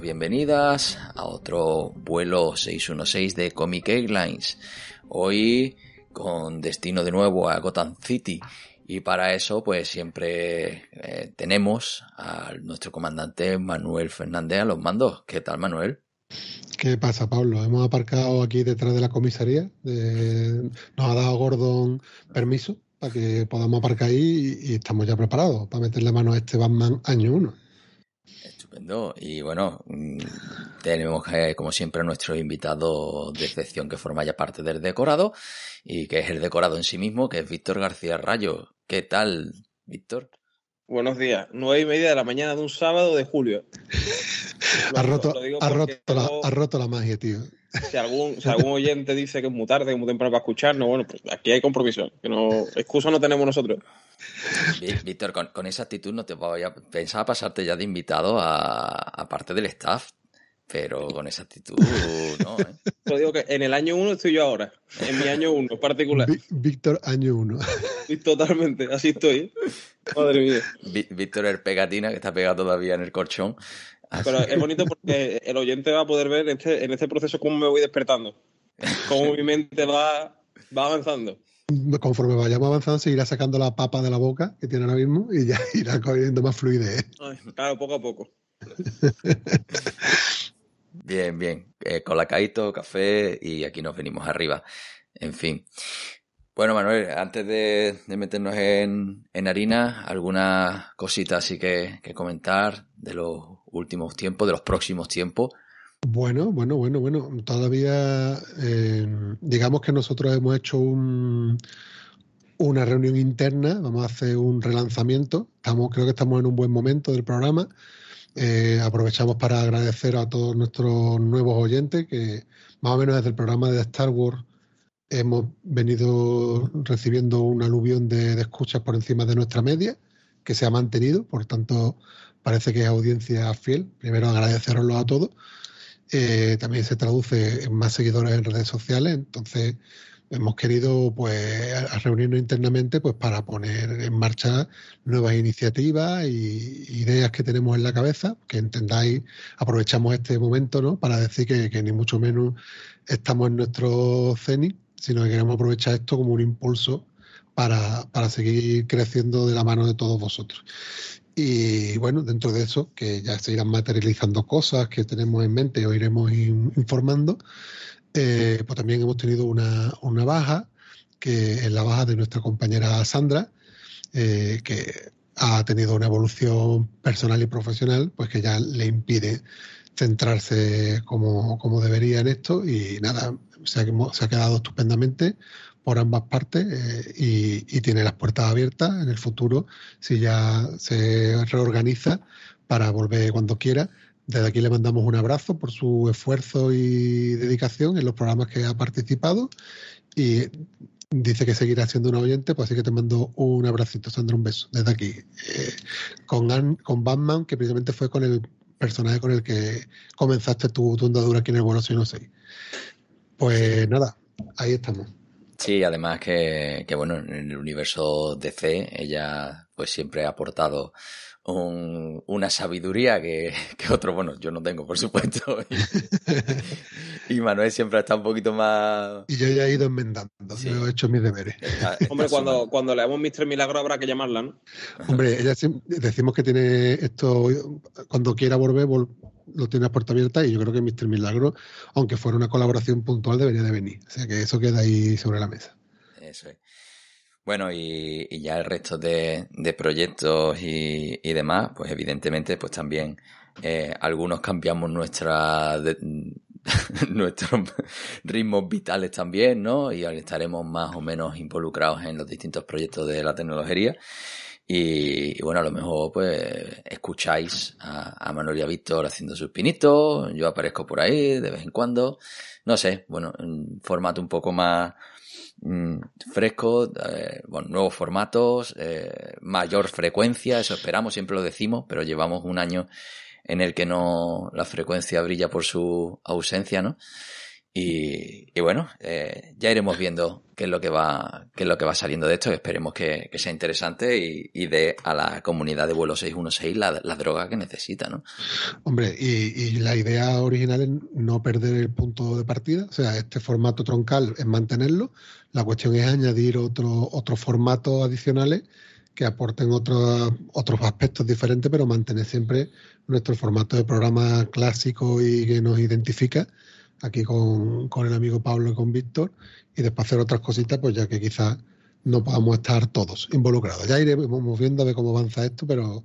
Bienvenidos, bienvenidas a otro vuelo 616 de Comic Airlines. Hoy con destino de nuevo a Gotham City. Y para eso, pues siempre eh, tenemos a nuestro comandante Manuel Fernández a los mandos. ¿Qué tal, Manuel? ¿Qué pasa, Pablo? Hemos aparcado aquí detrás de la comisaría. De... Nos ha dado Gordon permiso para que podamos aparcar ahí y, y estamos ya preparados para meterle mano a este Batman año 1. Estupendo. Y bueno, mm, tenemos eh, como siempre a nuestro invitado de excepción que forma ya parte del decorado y que es el decorado en sí mismo, que es Víctor García Rayo. ¿Qué tal, Víctor? Buenos días. Nueve y media de la mañana de un sábado de julio. ha, roto, ha, roto la, ha roto la magia, tío. Si algún, si algún oyente dice que es muy tarde, que es muy temprano para escucharnos, bueno, pues aquí hay compromiso. Que no, excusa no tenemos nosotros. Víctor, con, con, esa actitud no te voy a pensaba pasarte ya de invitado a, a parte del staff, pero con esa actitud no. ¿eh? Yo digo que en el año uno estoy yo ahora, en mi año uno particular. Víctor, año uno. Totalmente, así estoy. Madre mía. Víctor el pegatina, que está pegado todavía en el colchón. Así. Pero es bonito porque el oyente va a poder ver en este, en este proceso cómo me voy despertando, cómo mi mente va, va avanzando conforme vayamos avanzando, seguirá sacando la papa de la boca que tiene ahora mismo y ya irá cogiendo más fluidez. Ay, claro, poco a poco. bien, bien. Eh, colacadito, café y aquí nos venimos arriba. En fin. Bueno, Manuel, antes de, meternos en, en, harina, alguna cosita así que, que comentar de los últimos tiempos, de los próximos tiempos. Bueno, bueno, bueno, bueno. Todavía, eh, digamos que nosotros hemos hecho un, una reunión interna, vamos a hacer un relanzamiento. Estamos, creo que estamos en un buen momento del programa. Eh, aprovechamos para agradecer a todos nuestros nuevos oyentes que más o menos desde el programa de Star Wars hemos venido recibiendo un aluvión de, escuchas por encima de nuestra media, que se ha mantenido, por tanto parece que es audiencia fiel. Primero agradeceroslo a todos eh, también se traduce en más seguidores en redes sociales, entonces hemos querido pues reunirnos internamente pues para poner en marcha nuevas iniciativas y ideas que tenemos en la cabeza, que entendáis, aprovechamos este momento ¿no? para decir que, que ni mucho menos estamos en nuestro cenit, sino que queremos aprovechar esto como un impulso para, para seguir creciendo de la mano de todos vosotros. Y bueno, dentro de eso, que ya se irán materializando cosas que tenemos en mente o iremos in, informando, eh, pues también hemos tenido una, una, baja, que es la baja de nuestra compañera Sandra, eh, que ha tenido una evolución personal y profesional, pues que ya le impide centrarse como, como debería en esto y nada, se ha, quedado estupendamente por ambas partes eh, y, tiene las puertas abiertas en el futuro si ya se reorganiza para volver cuando quiera. Desde aquí le mandamos un abrazo por su esfuerzo y dedicación en los programas que ha participado y dice que seguirá siendo un oyente, pues así que te mando un abracito, Sandra, un beso desde aquí. Eh, con, con Batman, que precisamente fue con el personaje con el que comenzaste tu, tu andadura aquí en el vuelo 616. Pues nada, ahí estamos. Sí, además que, que, bueno, en el universo DC ella pues siempre ha aportado una sabiduría que, que otro, bueno, yo no tengo, por supuesto. Y, Manuel siempre está un poquito más. Y yo ya he ido enmendando, yo he hecho mis deberes. Hombre, cuando, cuando leamos Mr. Milagro habrá que llamarla, ¿no? Hombre, ella decimos que tiene esto, cuando quiera volver, lo tiene a puerta abierta y yo creo que Mr. Milagro, aunque fuera una colaboración puntual, debería de venir. O sea que eso queda ahí sobre la mesa. Eso es. Bueno, y, ya el resto de, proyectos y, demás, pues evidentemente, pues también eh, algunos cambiamos nuestra nuestros ritmos vitales también, ¿no? Y estaremos más o menos involucrados en los distintos proyectos de la tecnología. Y, bueno, a lo mejor pues escucháis a, a y Víctor haciendo sus pinitos, yo aparezco por ahí de vez en cuando, no sé, bueno, en formato un poco más Mm, fresco, eh, bueno, nuevos formatos, eh, mayor frecuencia, eso esperamos, siempre lo decimos, pero llevamos un año en el que no la frecuencia brilla por su ausencia, ¿no? Y, bueno, eh, ya iremos viendo qué es lo que va, qué es lo que va saliendo de esto. Esperemos que, sea interesante y, y, dé a la comunidad de vuelo 616 la, la droga que necesita, ¿no? Hombre, y, la idea original es no perder el punto de partida. O sea, este formato troncal es mantenerlo. La cuestión es añadir otro, otros formatos adicionales que aporten otros, otros aspectos diferentes, pero mantener siempre nuestro formato de programa clásico y que nos identifica aquí con, el amigo Pablo y con Víctor, y después hacer otras cositas, pues ya que quizás no podamos estar todos involucrados. Ya iremos viendo a ver cómo avanza esto, pero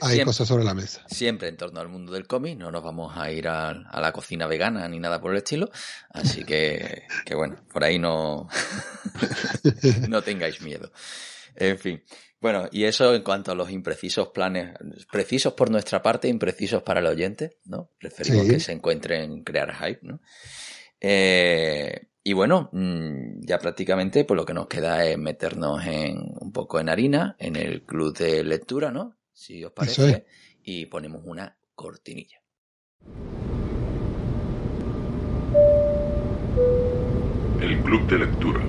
hay cosas sobre la mesa. Siempre en torno al mundo del cómic, no nos vamos a ir a, la cocina vegana ni nada por el estilo, así que, que bueno, por ahí no, no tengáis miedo. En fin, bueno, y eso en cuanto a los imprecisos planes, precisos por nuestra parte, imprecisos para el oyente, ¿no? Preferimos que se encuentren crear hype, ¿no? Eh, y bueno, mm, ya prácticamente pues lo que nos queda es meternos en un poco en harina, en el club de lectura, ¿no? Si os parece, y ponemos una cortinilla. El club de lectura.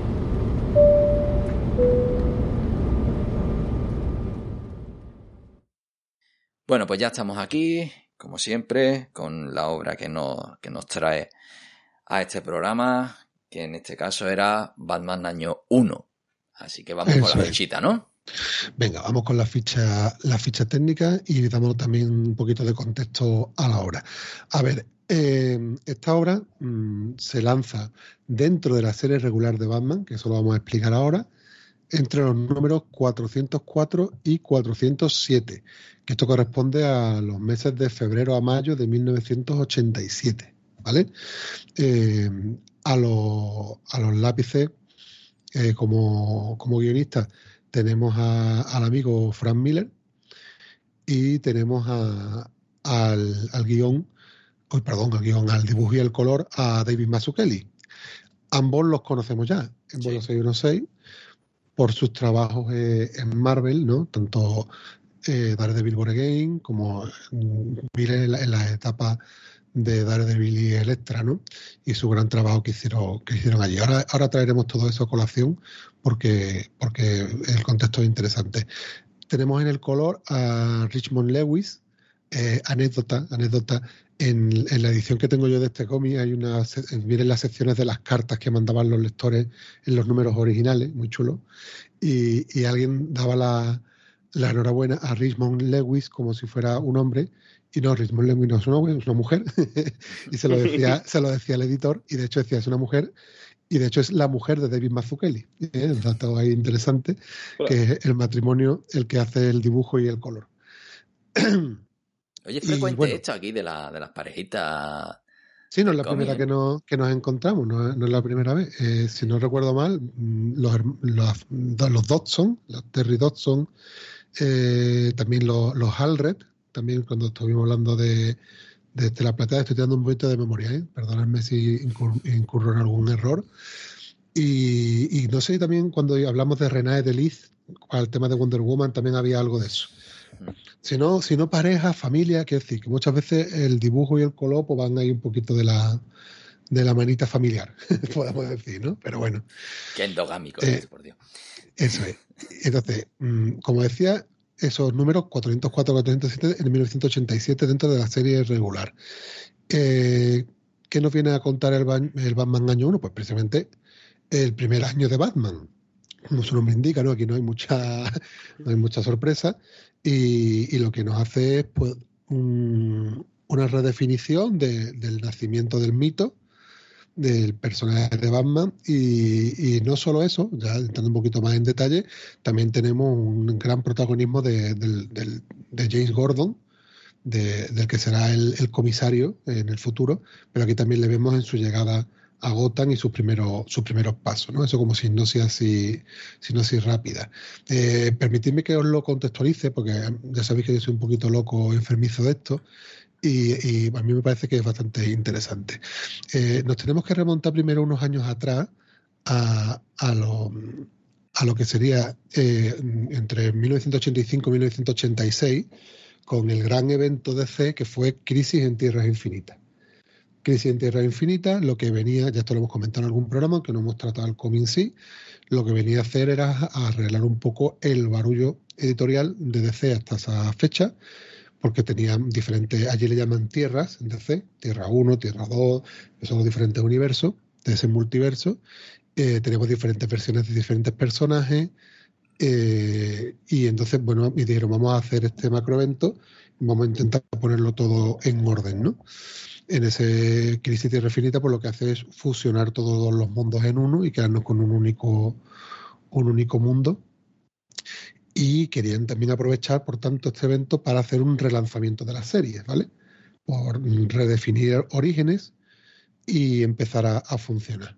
Bueno, pues ya estamos aquí, como siempre, con la obra que nos, que nos trae a este programa, que en este caso era Batman año 1. Así que vamos con la fichita, ¿no? Venga, vamos con la ficha, la ficha técnica y damos también un poquito de contexto a la obra. A ver, eh, esta obra mm, se lanza dentro de la serie regular de Batman, que eso lo vamos a explicar ahora, entre los números 404 y 407, que esto corresponde a los meses de febrero a mayo de 1987. ¿vale? Eh, a, los, a, los, lápices, eh, como, como guionista, tenemos al amigo Frank Miller y tenemos al, al guion, perdón, al guion, al dibujo y el color a David Mazzucchelli. Ambos los conocemos ya en sí. 616 por sus trabajos eh, en Marvel, ¿no? Tanto eh, Daredevil Born Again como Miller en la, etapa de Daredevil y Electra, ¿no? Y su gran trabajo que hicieron, que hicieron allí. Ahora, ahora traeremos todo eso a colación porque, porque el contexto es interesante. Tenemos en el color a Richmond Lewis, eh, anécdota, anécdota. En, en, la edición que tengo yo de este cómic hay una, miren las secciones de las cartas que mandaban los lectores en los números originales, muy chulo. Y, y alguien daba la, la, enhorabuena a Richmond Lewis como si fuera un hombre. Y no, Richmond Lewis no es una, es una mujer. y se lo, decía, se lo decía el editor. Y de hecho decía, es una mujer. Y de hecho es la mujer de David Mazzucchelli. ¿eh? Un dato ahí interesante, que es el matrimonio el que hace el dibujo y el color. Oye, es frecuente esto aquí de, la, de las parejitas. Sí, no es la primera que nos, que nos encontramos, no, es la primera vez. Eh, si no recuerdo mal, mm, los, los, los Dodson, los Terry Dodson, eh, también los, los Alred, también cuando estuvimos hablando de, de, la platea, estoy dando un poquito de memoria, ¿eh? perdonadme si incurro en algún error. Y, y, no sé, también cuando hablamos de Renée de Liz, el tema de Wonder Woman, también había algo de eso. Si no, si no pareja, familia, quiero decir que muchas veces el dibujo y el color pues, van ahí un poquito de la, de la manita familiar, podemos decir, ¿no? Pero bueno. Qué endogámico, eh, por Dios. Eso es. Entonces, mm, como decía, esos números 404-407 en 1987 dentro de la serie regular. Eh, ¿Qué nos viene a contar el, el, Batman año 1? Pues precisamente el primer año de Batman. Como su nombre indica, ¿no? Aquí no hay mucha, no hay mucha sorpresa. Y, lo que nos hace es pues, una redefinición del nacimiento del mito del personaje de Batman y, no solo eso, ya entrando un poquito más en detalle, también tenemos un gran protagonismo de, James Gordon, del que será el, comisario en el futuro, pero aquí también le vemos en su llegada a Gotham y sus primeros, sus primeros pasos, ¿no? Eso como si no sea así, rápida. Eh, permitidme que os lo contextualice, porque ya sabéis que yo soy un poquito loco enfermizo de esto, y, a mí me parece que es bastante interesante. Eh, nos tenemos que remontar primero unos años atrás a, lo, a lo que sería eh, entre 1985 y 1986, con el gran evento de C que fue Crisis en Tierras Infinitas. Crisis en Tierras Infinitas, lo que venía, ya esto lo hemos comentado en algún programa, que no hemos tratado el cómic sí, lo que venía a hacer era arreglar un poco el barullo editorial de DC hasta esa fecha, porque tenían diferentes, allí le llaman tierras en DC, Tierra 1, Tierra 2, que son los diferentes universos de ese multiverso. Eh, tenemos diferentes versiones de diferentes personajes. Eh, y entonces, bueno, y dijeron, vamos a hacer este macroevento vamos a intentar ponerlo todo en orden, ¿no? En ese Crisis Tierra Infinita, pues lo que hace es fusionar todos los mundos en uno y quedarnos con un único, un único mundo y querían también aprovechar, por tanto, este evento para hacer un relanzamiento de las series, ¿vale? Por redefinir orígenes y empezar a, funcionar.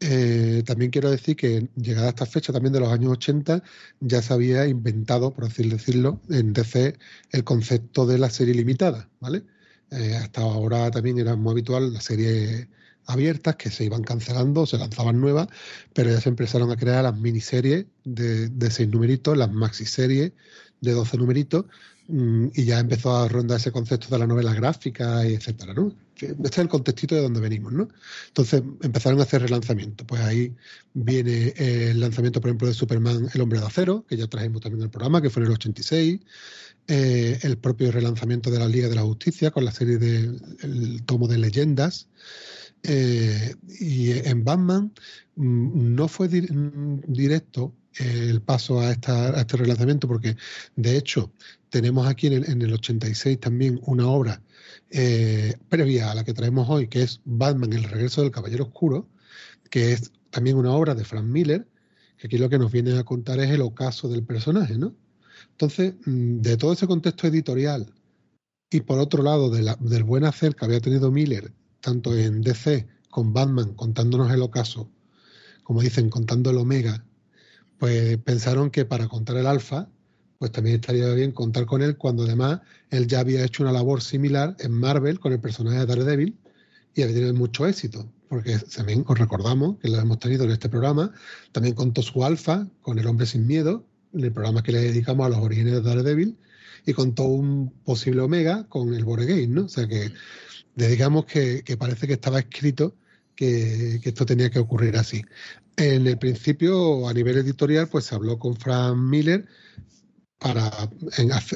Eh, también quiero decir que llegada a esta fecha, también de los años 80, ya se había inventado, por así decirlo, en DC el concepto de la serie limitada, ¿vale? Eh, hasta ahora también era muy habitual la serie abiertas que se iban cancelando, se lanzaban nuevas, pero ya se empezaron a crear las miniseries de, de seis numeritos, las maxiseries de 12 numeritos, mm, y ya empezó a rondar ese concepto de la novela gráfica, y etcétera, ¿no? Este es el contextito de donde venimos, ¿no? Entonces empezaron a hacer relanzamientos. Pues ahí viene el lanzamiento, por ejemplo, de Superman, El Hombre de Acero, que ya trajimos también el programa, que fue en el 86. Eh, el propio relanzamiento de la Liga de la Justicia con la serie del tomo de leyendas. Eh, y en Batman mm, no fue mm, directo el paso a, esta, este relanzamiento, porque de hecho tenemos aquí en el, 86 también una obra eh, previa a la que traemos hoy, que es Batman, el regreso del Caballero Oscuro, que es también una obra de Frank Miller, que aquí lo que nos viene a contar es el ocaso del personaje, ¿no? Entonces, mm, de todo ese contexto editorial y por otro lado del buen hacer que había tenido Miller tanto en DC con Batman contándonos el ocaso, como dicen, contando el Omega, pues pensaron que para contar el Alfa, pues también estaría bien contar con él cuando además él ya había hecho una labor similar en Marvel con el personaje de Daredevil y había tenido mucho éxito, porque también os recordamos que lo hemos tenido en este programa, también contó su Alfa con El Hombre Sin Miedo, el programa que le dedicamos a los orígenes de Daredevil, y contó un posible Omega con el Boregame, ¿no? O sea que digamos que, parece que estaba escrito que, esto tenía que ocurrir así. En el principio, a nivel editorial, pues se habló con Frank Miller para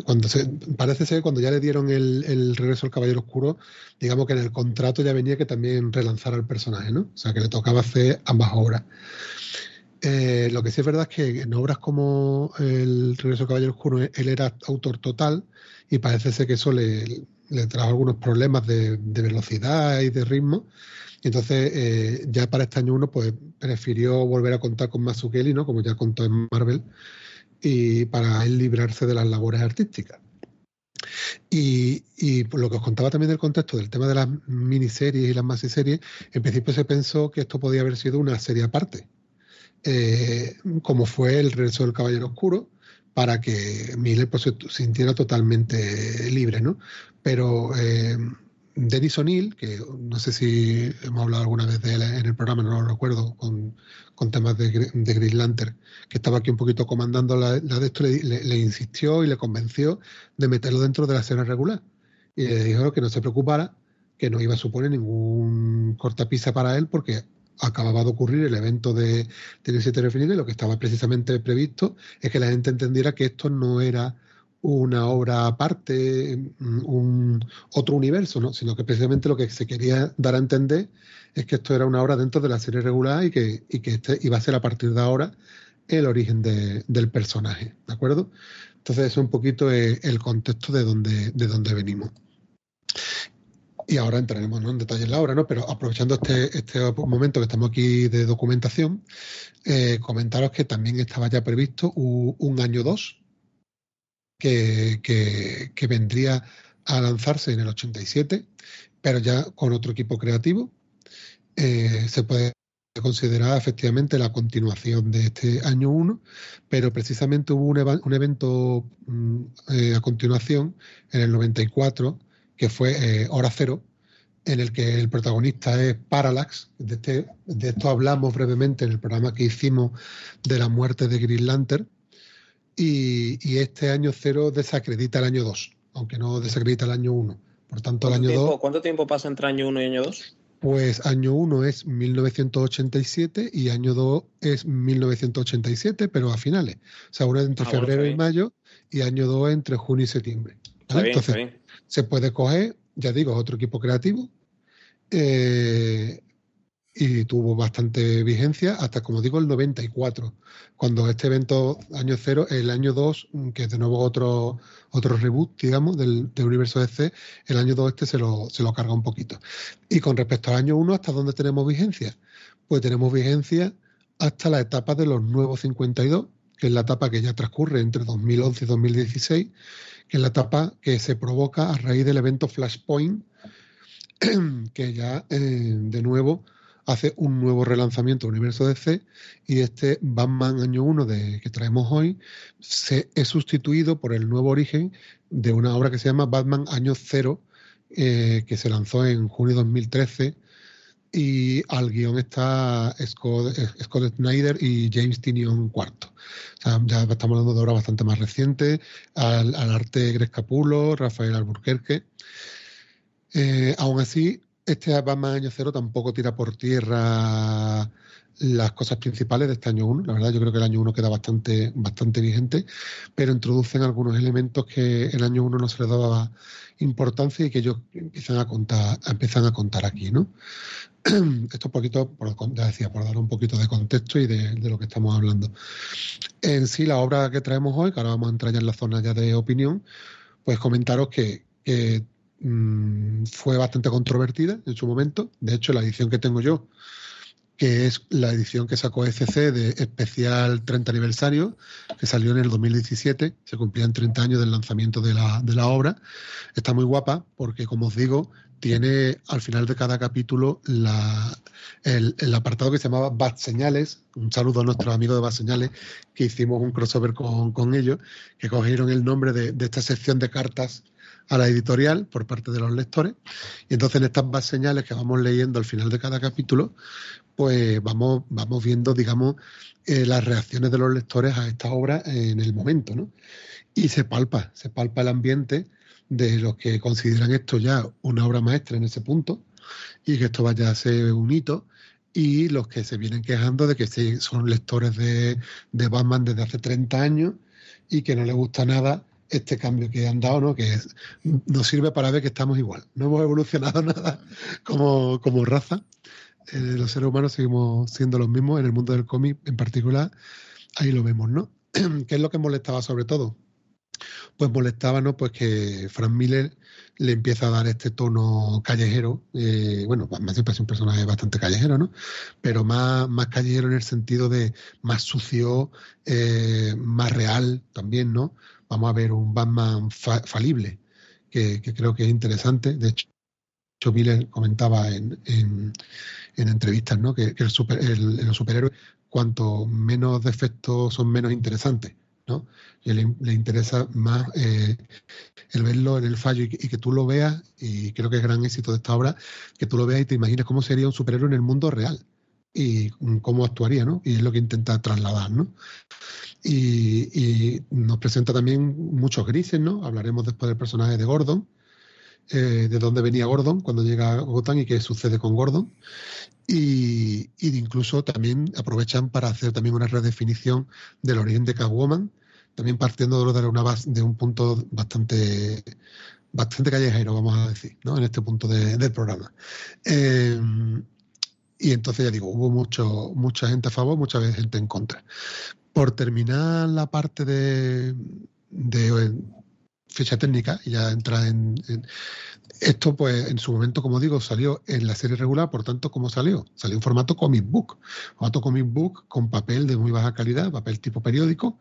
cuando se, parece ser cuando ya le dieron el, regreso al Caballero Oscuro, digamos que en el contrato ya venía que también relanzara el personaje, ¿no? O sea que le tocaba hacer ambas obras. Eh, lo que sí es verdad es que en obras como el Regreso al Caballero Oscuro él era autor total y parece ser que eso le, trajo algunos problemas de, velocidad y de ritmo. Y entonces, eh, ya para este año uno, pues prefirió volver a contar con Mazzucchelli, ¿no? Como ya contó en Marvel, y para él librarse de las labores artísticas. Y, y por lo que os contaba también del contexto del tema de las miniseries y las masiseries, en principio se pensó que esto podía haber sido una serie aparte, eh, como fue el regreso del Caballero Oscuro, para que Miller pues, se sintiera totalmente libre, ¿no? Pero eh, Dennis O'Neill, que no sé si hemos hablado alguna vez de él en el programa, no lo recuerdo, con, temas de, de, Green Lantern, que estaba aquí un poquito comandando la, de esto, le, insistió y le convenció de meterlo dentro de la escena regular. Y le dijo que no se preocupara, que no iba a suponer ningún cortapisa para él, porque acababa de ocurrir el evento de Tennessee y lo que estaba precisamente previsto es que la gente entendiera que esto no era una obra aparte, un otro universo, ¿no? sino que precisamente lo que se quería dar a entender es que esto era una obra dentro de la serie regular y que, y que este iba a ser a partir de ahora el origen del personaje, ¿de acuerdo? Entonces, es un poquito el contexto de donde, de donde venimos. Y ahora entraremos en detalle en la obra, ¿no? Pero aprovechando este, este momento que estamos aquí de documentación, eh, comentaros que también estaba ya previsto un, año 2 que, que, vendría a lanzarse en el 87, pero ya con otro equipo creativo. Eh, se puede considerar efectivamente la continuación de este año 1, pero precisamente hubo un, evento mm, eh, a continuación en el 94 que fue eh, Hora Cero, en el que el protagonista es Parallax. De, este, de esto hablamos brevemente en el programa que hicimos de la muerte de Green Lantern. Y, este año cero desacredita el año 2, aunque no desacredita el año 1. Por tanto, el año 2. ¿Cuánto tiempo pasa entre año 1 y año 2? Pues año 1 es 1987 y año 2 es 1987, pero a finales. O sea, uno entre ah, febrero y mayo y año 2 entre junio y septiembre. Entonces, se puede coger, ya digo, otro equipo creativo. Eh, y tuvo bastante vigencia hasta, como digo, el 94, cuando este evento año cero, el año 2, que es de nuevo otro, otro reboot, digamos, del, universo DC, el año 2 este se lo, se lo carga un poquito. Y con respecto al año 1, ¿hasta dónde tenemos vigencia? Pues tenemos vigencia hasta la etapa de los nuevos 52, que es la etapa que ya transcurre entre 2011 y 2016, que es la etapa que se provoca a raíz del evento Flashpoint, que ya eh, de nuevo hace un nuevo relanzamiento del universo DC y este Batman año 1 de, que traemos hoy se es sustituido por el nuevo origen de una obra que se llama Batman año 0 eh, que se lanzó en junio de 2013 y al guion está Scott, Snyder y James Tinion IV. ya estamos hablando de obras bastante más recientes, al, arte Greg Capulo, Rafael Alburquerque. Eh, aún así, este Batman Año Cero tampoco tira por tierra las cosas principales de este año 1. La verdad, yo creo que el año 1 queda bastante, bastante vigente, pero introducen algunos elementos que el año 1 no se les daba importancia y que ellos empiezan a contar, empiezan a contar aquí, ¿no? Esto un poquito, por, decía, por dar un poquito de contexto y de, lo que estamos hablando. En sí, la obra que traemos hoy, que ahora vamos a entrar ya en la zona ya de opinión, pues comentaros que, Mm, fue bastante controvertida en su momento. De hecho, la edición que tengo yo, que es la edición que sacó ECC de especial 30 aniversario, que salió en el 2017, se cumplían 30 años del lanzamiento de la, de la obra. Está muy guapa porque, como os digo, tiene al final de cada capítulo el, apartado que se llamaba Bad Señales. Un saludo a nuestros amigos de Bad Señales, que hicimos un crossover con, ellos, que cogieron el nombre de, esta sección de cartas a la editorial por parte de los lectores. Y entonces en estas más señales que vamos leyendo al final de cada capítulo, pues vamos, vamos viendo, digamos, eh, las reacciones de los lectores a esta obra en el momento, ¿no? Y se palpa, se palpa el ambiente de los que consideran esto ya una obra maestra en ese punto y que esto vaya a ser un hito y los que se vienen quejando de que son lectores de, de Batman desde hace 30 años y que no les gusta nada este cambio que han dado, ¿no? que nos sirve para ver que estamos igual. No hemos evolucionado nada como, como raza. Eh, los seres humanos seguimos siendo los mismos en el mundo del cómic en particular. Ahí lo vemos, ¿no? ¿Qué es lo que molestaba sobre todo? Pues molestaba, ¿no? Pues que Frank Miller le empieza a dar este tono callejero. Eh, bueno, más siempre es un personaje bastante callejero, ¿no? Pero más, más callejero en el sentido de más sucio, eh, más real también, ¿no? vamos a ver un Batman falible, que, creo que es interesante. De hecho, Miller comentaba en, en, entrevistas ¿no? que, el, super, el, superhéroe, cuanto menos defectos son menos interesantes. Y le, interesa más eh, el verlo en el fallo y, que tú lo veas, y creo que es gran éxito de esta obra, que tú lo veas y te imagines cómo sería un superhéroe en el mundo real y cómo actuaría, ¿no? Y es lo que intenta trasladar, ¿no? Y, nos presenta también muchos grises, ¿no? Hablaremos después del personaje de Gordon, eh, de dónde venía Gordon cuando llega a Gotham y qué sucede con Gordon. Y, incluso también aprovechan para hacer también una redefinición del origen de Catwoman, también partiendo de una base, de un punto bastante bastante callejero, vamos a decir, ¿no? en este punto del programa. Eh, y entonces ya digo, hubo mucho, mucha gente a favor, mucha gente en contra. Por terminar la parte de, de ficha técnica, y ya entra en, Esto, pues, en su momento, como digo, salió en la serie regular, por tanto, ¿cómo salió? Salió en formato comic book. Formato comic book con papel de muy baja calidad, papel tipo periódico,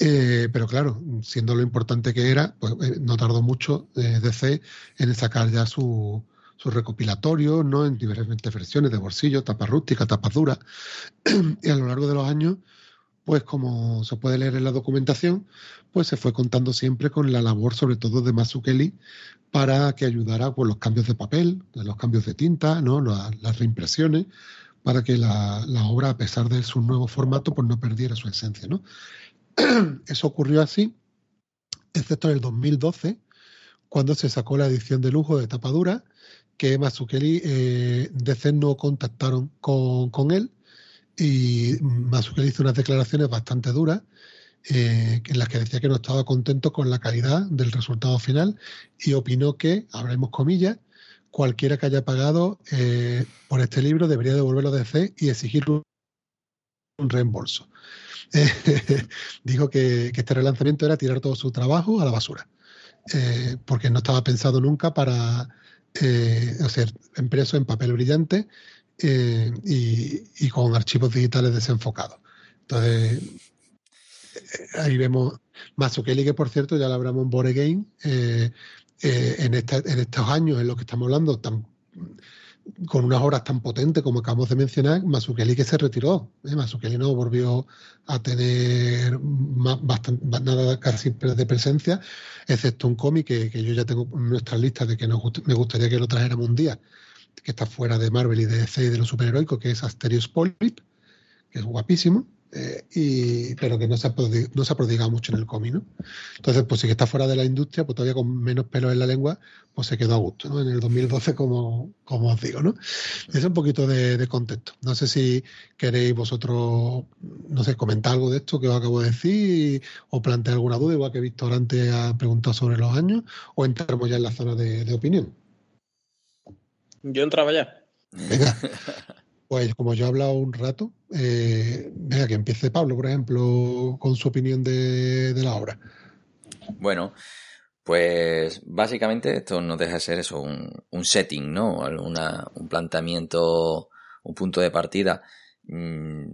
eh, pero claro, siendo lo importante que era, pues eh, no tardó mucho eh, DC en sacar ya su, su recopilatorio, ¿no? En diferentes versiones de bolsillo, tapa rústica, tapa dura. y a lo largo de los años, pues como se puede leer en la documentación, pues se fue contando siempre con la labor, sobre todo de Mazukeli, para que ayudara con los cambios de papel, los cambios de tinta, ¿no? las, reimpresiones, para que la, la, obra, a pesar de su nuevo formato, pues no perdiera su esencia, ¿no? Eso ocurrió así, excepto en el 2012, cuando se sacó la edición de lujo de tapadura, que Mazukeli eh, DC no contactaron con, él y Mazukeli hizo unas declaraciones bastante duras eh, en las que decía que no estaba contento con la calidad del resultado final y opinó que, abrimos comillas, cualquiera que haya pagado eh, por este libro debería devolverlo a DC y exigir reembolso. dijo que, este relanzamiento era tirar todo su trabajo a la basura, eh, porque no estaba pensado nunca para eh, hacer impreso en papel brillante eh, y, con archivos digitales desenfocados. Entonces, ahí vemos Mazukeli, que por cierto ya lo hablamos en Board Again, en, en estos años en los que estamos hablando, tan con unas horas tan potentes como acabamos de mencionar, Masukeli que se retiró. ¿eh? No volvió a tener nada casi de presencia, excepto un cómic que, yo ya tengo en nuestra lista de que me gustaría que lo trajéramos un día, que está fuera de Marvel y de DC y de los superheroicos, que es Asterios Polyp, que es guapísimo. Eh, y, pero que no se, ha prodigado, no se ha prodigado mucho en el cómic, ¿no? Entonces, pues sí que está fuera de la industria, pues todavía con menos pelos en la lengua, pues se quedó a gusto, ¿no? En el 2012, como, como os digo, ¿no? Es un poquito de, contexto. No sé si queréis vosotros, no sé, comentar algo de esto que os acabo de decir o plantear alguna duda, igual que Víctor antes ha preguntado sobre los años, o entramos ya en la zona de, de opinión. Yo entraba ya. Venga. Pues como yo he hablado un rato, eh, venga, que empiece Pablo, por ejemplo, con su opinión de, la obra. Bueno, pues básicamente esto no deja de ser eso, un, setting, ¿no? un planteamiento, un punto de partida. Mm,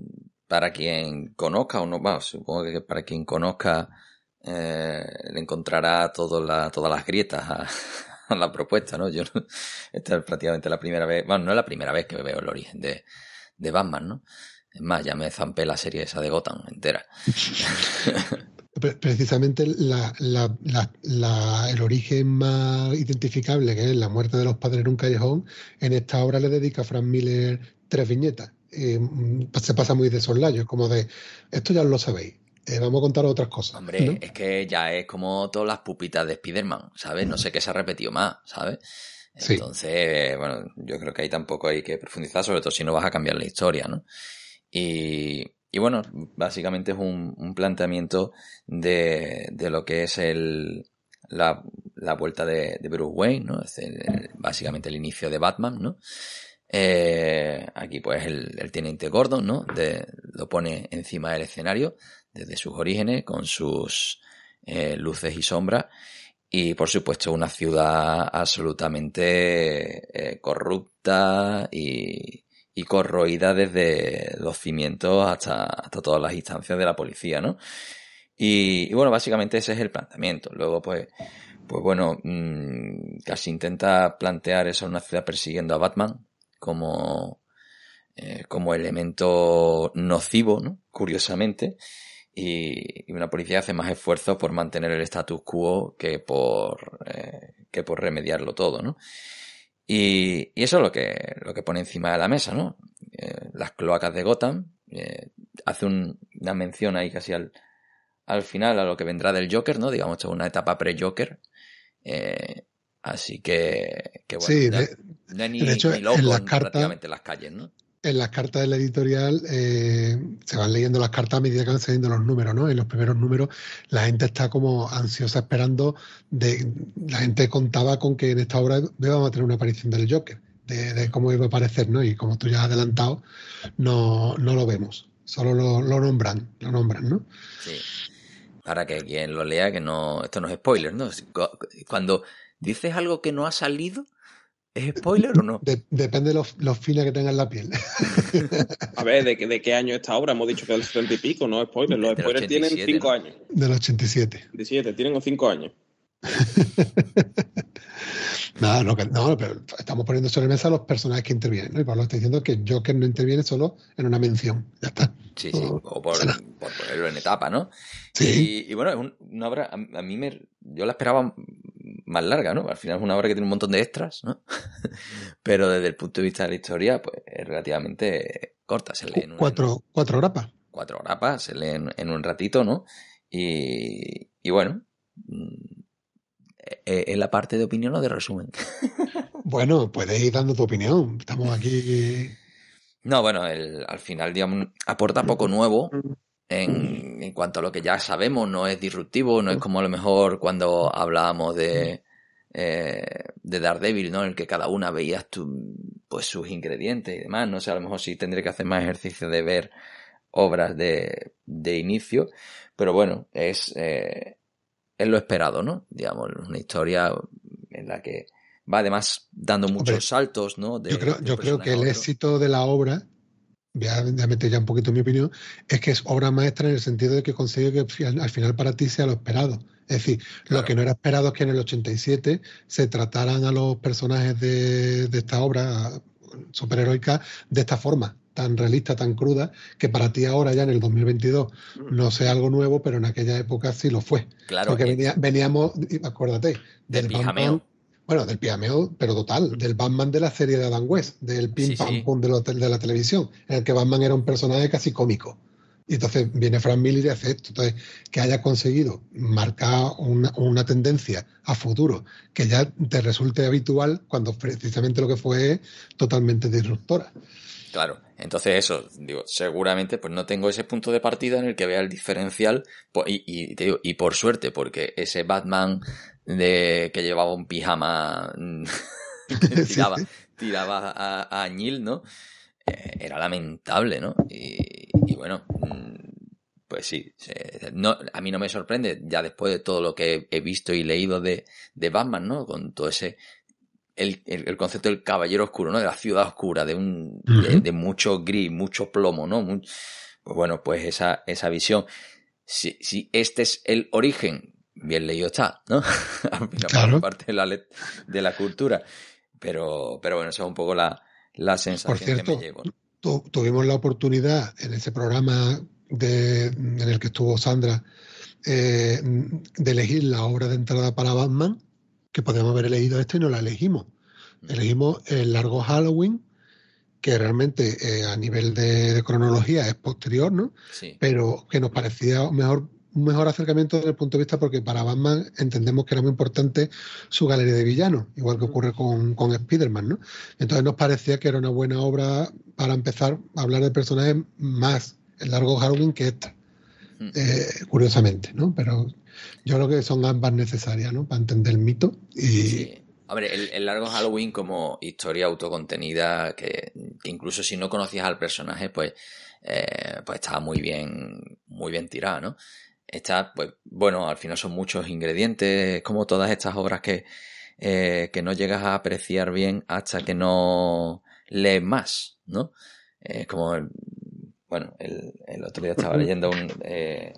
para quien conozca o no, bueno, supongo que para quien conozca eh, le encontrará todas las grietas a, la propuesta, ¿no? Yo esta es prácticamente la primera vez, bueno, no es la primera vez que veo el origen de, de Batman, ¿no? Es más, ya me zampé la serie esa de Gotham entera. Precisamente la, el origen más identificable, que es la muerte de los padres en un callejón, en esta obra le dedica a Frank Miller tres viñetas. Eh, se pasa muy de soslayo, como de, esto ya lo sabéis, eh, vamos a contar otras cosas. Hombre, es que ya es como todas las pupitas de Spider-Man, ¿sabes? No sé qué se ha repetido más, ¿sabes? Entonces, bueno, yo creo que ahí tampoco hay que profundizar, sobre todo si no vas a cambiar la historia, ¿no? Y, y bueno, básicamente es un, planteamiento de, de, lo que es el, la, la vuelta de, de, Bruce Wayne, ¿no? Es básicamente el inicio de Batman, ¿no? Eh, aquí pues el, el, teniente Gordon, ¿no? De, lo pone encima del escenario desde sus orígenes, con sus eh, luces y sombras, y por supuesto una ciudad absolutamente eh, corrupta y, corroída desde los cimientos hasta, hasta todas las instancias de la policía, ¿no? Y, bueno, básicamente ese es el planteamiento. Luego, pues, pues bueno, mm, casi intenta plantear eso en una ciudad persiguiendo a Batman como, eh, como elemento nocivo, ¿no? Curiosamente y, una policía hace más esfuerzos por mantener el status quo que por, eh, que por remediarlo todo, ¿no? Y, eso es lo que, lo que pone encima de la mesa, ¿no? Eh, las cloacas de Gotham, eh, hace una mención ahí casi al, al final a lo que vendrá del Joker, ¿no? Digamos, una etapa pre-Joker. así que, que bueno, sí, de, no, hay ni, hecho, ni loco en prácticamente las calles, ¿no? En las cartas de la editorial eh, se van leyendo las cartas a medida que van saliendo los números, ¿no? En los primeros números la gente está como ansiosa esperando de la gente contaba con que en esta obra íbamos a tener una aparición del Joker, de, cómo iba a aparecer, ¿no? Y como tú ya has adelantado, no, no lo vemos, solo lo, lo nombran, lo nombran, ¿no? Sí. Para que quien lo lea, que no, esto no es spoiler, ¿no? Cuando dices algo que no ha salido, ¿Es spoiler o no? depende de los, los fines que tenga en la piel. A ver, ¿de, ¿de, qué año está ahora? Hemos dicho que del 70 y pico, no spoiler. Los spoilers tienen 5 años. Del 87. 17, tienen 5 años. Nada, no, no, pero estamos poniendo sobre la mesa los personajes que intervienen, ¿no? Y Pablo está diciendo que Joker no interviene solo en una mención. Ya está. Sí, sí, o por, ponerlo en etapa, ¿no? Sí. Y, bueno, es una obra, a, mí me, yo la esperaba más larga, ¿no? Al final es una obra que tiene un montón de extras, ¿no? pero desde el punto de vista de la historia, pues es relativamente corta. Se lee en cuatro, cuatro grapas. Cuatro grapas, se lee en, un ratito, ¿no? Y, y bueno, eh, eh, ¿Es la parte de opinión o de resumen? bueno, puedes ir dando tu opinión. Estamos aquí. No, bueno, al final, digamos, aporta poco nuevo en, en, cuanto a lo que ya sabemos. No es disruptivo, no es como a lo mejor cuando hablábamos de, eh, de Daredevil, ¿no? En el que cada una veía pues sus ingredientes y demás. No sé, a lo mejor sí tendré que hacer más ejercicio de ver obras de, de inicio. Pero bueno, es, eh, es lo esperado, ¿no? Digamos, una historia en la que va además dando muchos saltos, ¿no? yo creo, yo creo que el éxito de la obra, ya, ya meter ya un poquito mi opinión, es que es obra maestra en el sentido de que consigue que al final para ti sea lo esperado. Es decir, lo que no era esperado es que en el 87 se trataran a los personajes de, de esta obra superheroica de esta forma tan realista, tan cruda, que para ti ahora ya en el 2022 mm. no sea algo nuevo, pero en aquella época sí lo fue. Claro. Porque veníamos, acuérdate, del, pijameo. bueno, del pijameo, pero total, del Batman de la serie de Adam West, del pim pam pum de, de la televisión, en el que Batman era un personaje casi cómico. Y entonces viene Frank Miller y hace esto. Entonces, que haya conseguido marcar una, una, tendencia a futuro que ya te resulte habitual cuando precisamente lo que fue es totalmente disruptora. Claro, entonces eso, digo, seguramente pues no tengo ese punto de partida en el que vea el diferencial y, y, te digo, y por suerte, porque ese Batman de que llevaba un pijama tiraba, tiraba a, a ¿no? Eh, era lamentable, ¿no? Y, y bueno, mm, pues sí, no, a mí no me sorprende, ya después de todo lo que he visto y leído de, de Batman, ¿no? Con todo ese el, concepto del caballero oscuro, ¿no? De la ciudad oscura, de un, de, mucho gris, mucho plomo, ¿no? pues bueno, pues esa, esa visión. Si, si este es el origen, bien leído está, ¿no? claro. parte de la, de la cultura. Pero, pero bueno, esa es un poco la, la sensación que me llegó. tuvimos la oportunidad en ese programa de, en el que estuvo Sandra eh, de elegir la obra de entrada para Batman que podemos haber elegido esto y no la elegimos. Elegimos el largo Halloween, que realmente eh, a nivel de, cronología es posterior, ¿no? Sí. Pero que nos parecía mejor, un mejor acercamiento desde el punto de vista porque para Batman entendemos que era muy importante su galería de villanos, igual que ocurre con, con Spider-Man, ¿no? Entonces nos parecía que era una buena obra para empezar a hablar de personajes más el largo Halloween que esta. Eh, curiosamente, ¿no? Pero yo creo que son ambas necesarias, ¿no? Para entender el mito y... Sí. Hombre, el, largo Halloween como historia autocontenida, que, incluso si no conocías al personaje, pues, eh, pues estaba muy bien, muy bien tirada, ¿no? Está, pues, bueno, al final son muchos ingredientes, como todas estas obras que, eh, que no llegas a apreciar bien hasta que no lees más, ¿no? Es como, bueno, el, el, otro día estaba leyendo un, eh,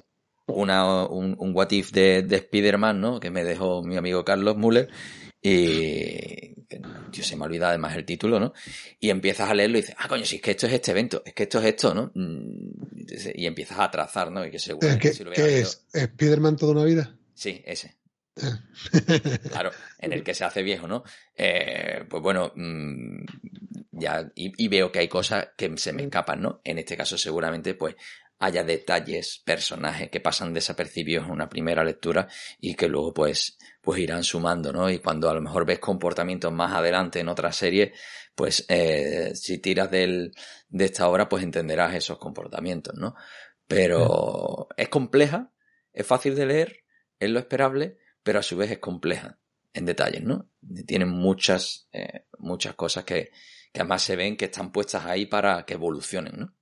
una, un, un what if de, de Spider-Man, ¿no? Que me dejó mi amigo Carlos Müller. Y yo se me olvida además el título, ¿no? Y empiezas a leerlo y dices, ah, coño, si es que esto es este evento, es que esto es esto, ¿no? Mm, y empiezas a trazar, ¿no? Y que ¿Qué, si ¿qué es? ¿Spider-Man toda una vida? Sí, ese. Claro, en el que se hace viejo, ¿no? Eh, pues bueno, mm, ya, y, y, veo que hay cosas que se me escapan, ¿no? En este caso, seguramente, pues haya detalles, personajes que pasan desapercibidos en una primera lectura y que luego pues, pues irán sumando, ¿no? Y cuando a lo mejor ves comportamientos más adelante en otra serie, pues eh, si tiras del, de esta obra, pues entenderás esos comportamientos, ¿no? Pero es compleja, es fácil de leer, es lo esperable, pero a su vez es compleja en detalles, ¿no? Tienen muchas, eh, muchas cosas que, que además se ven que están puestas ahí para que evolucionen, ¿no?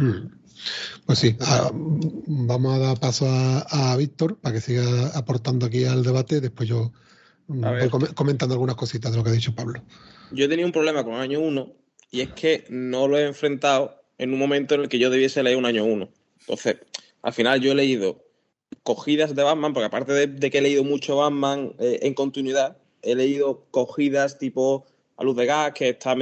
Mm. Pues sí, ah, vamos a dar paso a, Víctor para que siga aportando aquí al debate. Después yo mm, voy comentando algunas cositas de lo que ha dicho Pablo. Yo he tenido un problema con año 1 y es que no lo he enfrentado en un momento en el que yo debiese leer un año 1. Entonces, al final yo he leído cogidas de Batman, porque aparte de, que he leído mucho Batman eh, en continuidad, he leído cogidas tipo A Luz de Gas, que está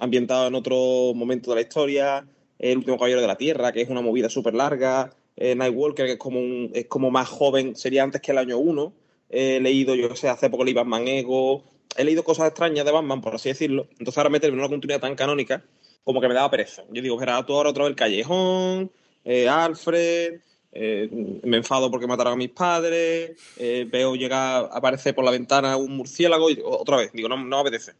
ambientado en otro momento de la historia, El último caballero de la Tierra, que es una movida súper larga, eh, Nightwalker, que es como, es como más joven, sería antes que el año 1. He leído, yo sé, hace poco leí Batman Ego, he leído cosas extrañas de Batman, por así decirlo. Entonces ahora meterme en una continuidad tan canónica, como que me daba pereza. Yo digo, espera, tú ahora otra vez el Callejón, eh, Alfred, eh, me enfado porque mataron a mis padres, eh, veo llegar, aparecer por la ventana un murciélago y otra vez, digo, no, no apetece.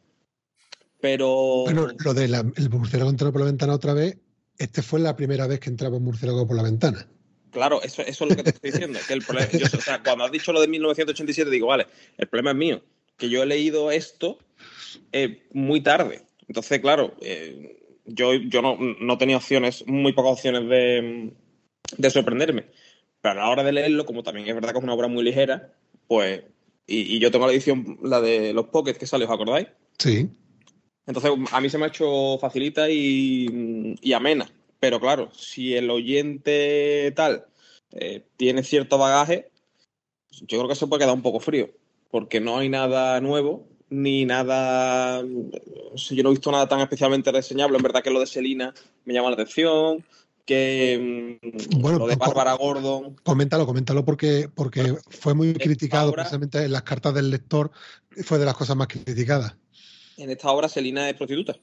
Pero. Bueno, lo del murciélago entrando por la ventana otra vez, este fue la primera vez que entraba un murciélago por la ventana. Claro, eso, eso es lo que te estoy diciendo. Que el problema, o sea, cuando has dicho lo de 1987, digo, vale, el problema es mío, que yo he leído esto eh, muy tarde. Entonces, claro, yo, yo no, no tenía opciones, muy pocas opciones de, de sorprenderme. Pero a la hora de leerlo, como también es verdad que es una obra muy ligera, pues. Y, yo tengo la edición, la de los Pockets que sale, ¿os acordáis? Sí. Entonces, a mí se me ha hecho facilita y, amena. Pero claro, si el oyente tal eh, tiene cierto bagaje, yo creo que se puede quedar un poco frío. Porque no hay nada nuevo, ni nada. yo no he visto nada tan especialmente reseñable. En verdad que lo de Selina me llama la atención que mm, bueno, lo de Bárbara Gordon. Coméntalo, coméntalo porque, porque fue muy criticado precisamente en las cartas del lector, fue de las cosas más criticadas. En esta obra Selina es prostituta.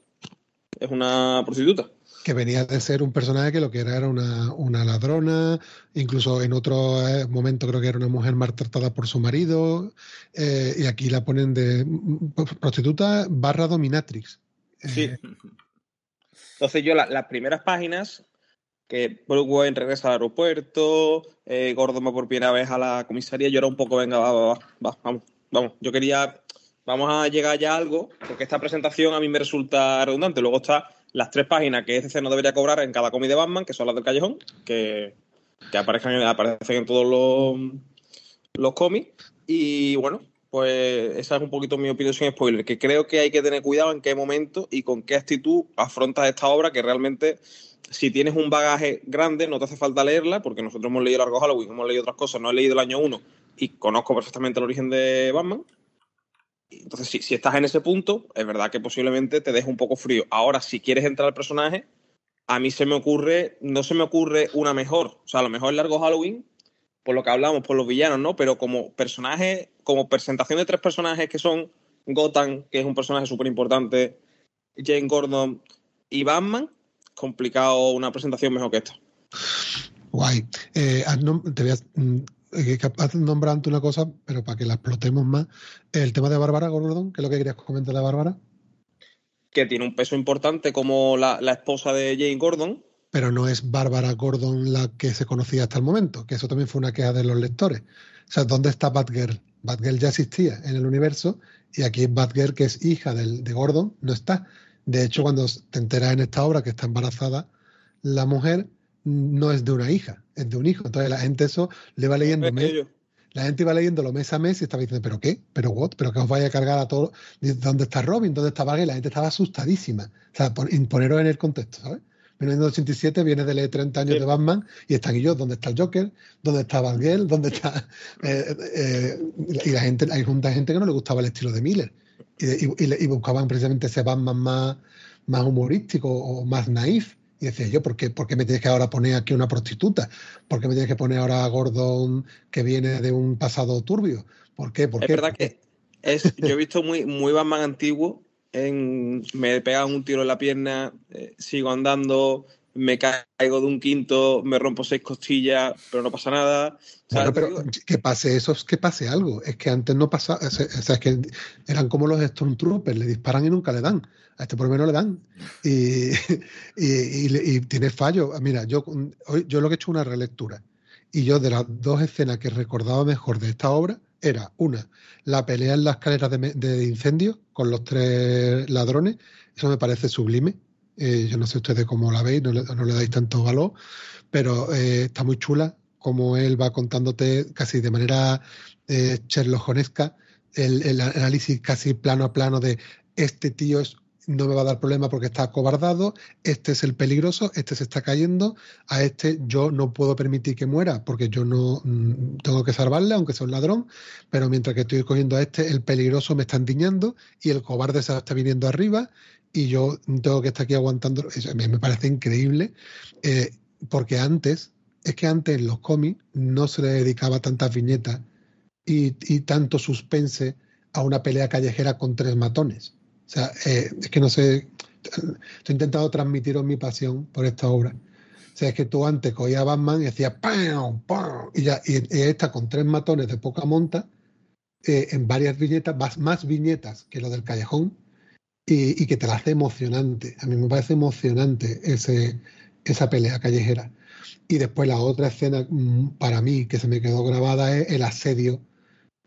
Es una prostituta. Que venía de ser un personaje que lo que era era una, ladrona, incluso en otro eh, momento creo que era una mujer maltratada por su marido, eh, y aquí la ponen de mm, prostituta barra dominatrix. Sí. Eh, Entonces yo las primeras páginas que Bruce Wayne regresa al aeropuerto, eh, Gordon va por primera vez a la comisaría, yo era un poco, venga, va, va, va, vamos, vamos. Yo quería, vamos a llegar ya a algo, porque esta presentación a mí me resulta redundante. Luego está las tres páginas que ese no debería cobrar en cada cómic de Batman, que son las del callejón, que, que aparecen, aparecen en todos los, los cómics. Y bueno, pues esa es un poquito mi opinión sin spoiler, que creo que hay que tener cuidado en qué momento y con qué actitud afrontas esta obra que realmente si tienes un bagaje grande, no te hace falta leerla, porque nosotros hemos leído Largo Halloween, hemos leído otras cosas, no he leído el año 1 y conozco perfectamente el origen de Batman. Entonces, si, estás en ese punto, es verdad que posiblemente te deje un poco frío. Ahora, si quieres entrar al personaje, a mí se me ocurre, no se me ocurre una mejor. O sea, a lo mejor Largo Halloween, por lo que hablamos, por los villanos, ¿no? Pero como personaje, como presentación de tres personajes que son Gotham, que es un personaje súper importante, Jane Gordon y Batman, complicado una presentación mejor que esta. Guay. Eh, te voy a mm, eh, nombrarte una cosa, pero para que la explotemos más. El tema de Bárbara Gordon, ¿qué es lo que querías comentar de Bárbara? Que tiene un peso importante como la, esposa de Jane Gordon. Pero no es Bárbara Gordon la que se conocía hasta el momento, que eso también fue una queja de los lectores. O sea, ¿dónde está Batgirl? Batgirl ya existía en el universo y aquí Batgirl, que es hija de Gordon, no está. De hecho, cuando te enteras en esta obra que está embarazada, la mujer no es de una hija, es de un hijo. Entonces la gente eso le va leyendo. la gente iba leyéndolo mes a mes y estaba diciendo, ¿pero qué? ¿Pero what? ¿Pero que os vaya a cargar a todo? ¿Dónde está Robin? ¿Dónde está Baggy? La gente estaba asustadísima. O sea, poneros en el contexto, ¿sabes? 1987 viene de leer 30 años de Batman y están y yo, ¿dónde está el Joker? ¿Dónde está Batgirl? ¿Dónde está...? Eh, eh, y la gente, hay junta gente que no le gustaba el estilo de Miller y, buscaban precisamente ese Batman más, más humorístico o más naif. Y decía yo, ¿por qué, ¿por qué me tienes que ahora poner aquí una prostituta? ¿Por qué me tienes que poner ahora a Gordon que viene de un pasado turbio? ¿Por qué? ¿Por es verdad que es, yo he visto muy, muy Batman antiguo en me pegan un tiro en la pierna, eh, sigo andando, me caigo de un quinto, me rompo seis costillas, pero no pasa nada. Pero que pase eso es que pase algo. Es que antes no pasaba, o sea, es que eran como los Stormtroopers, le disparan y nunca le dan. A este por lo menos le dan. Y, y, tiene fallo. Mira, yo, yo lo que he hecho una relectura. Y yo de las dos escenas que recordaba mejor de esta obra era una, la pelea en la escalera de, de incendio con los tres ladrones. Eso me parece sublime eh, yo no sé ustedes cómo la veis, no le, dais tanto valor, pero eh, está muy chula como él va contándote casi de manera eh, el, análisis casi plano a plano de este tío no me va a dar problema porque está acobardado, este es el peligroso, este se está cayendo, a este yo no puedo permitir que muera porque yo no mm, tengo que salvarle, aunque sea un ladrón, pero mientras que estoy cogiendo a este, el peligroso me está endiñando y el cobarde se está viniendo arriba y yo tengo que estar aquí aguantando. Me parece increíble, eh, porque antes, es que antes en los cómics no se le dedicaba tantas viñetas y, tanto suspense a una pelea callejera con tres matones. O sea, eh, es que no sé, estoy intentando transmitiros mi pasión por esta obra. O sea, es que tú antes cogías a Batman y decías ¡pam! ¡pam! Y ya, y, esta con tres matones de poca monta, eh, en varias viñetas, más, más viñetas que lo del callejón, y, que te la hace emocionante. A mí me parece emocionante ese, esa pelea callejera. Y después la otra escena mm, para mí que se me quedó grabada es el asedio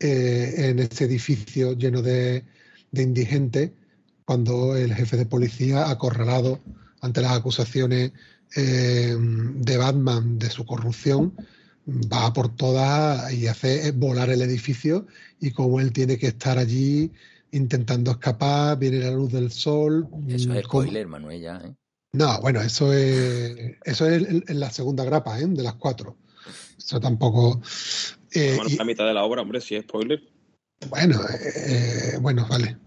eh, en ese edificio lleno de, indigentes cuando el jefe de policía, acorralado ante las acusaciones eh, de Batman de su corrupción, va por todas y hace volar el edificio y como él tiene que estar allí intentando escapar, viene la luz del sol. Eso es mm, spoiler, Manuel, ya, ¿eh? No, bueno, eso es, eso es en la segunda grapa, ¿eh? De las cuatro. Eso tampoco. Eh, bueno, la mitad de la obra, hombre, si es spoiler. Bueno, eh, bueno, vale.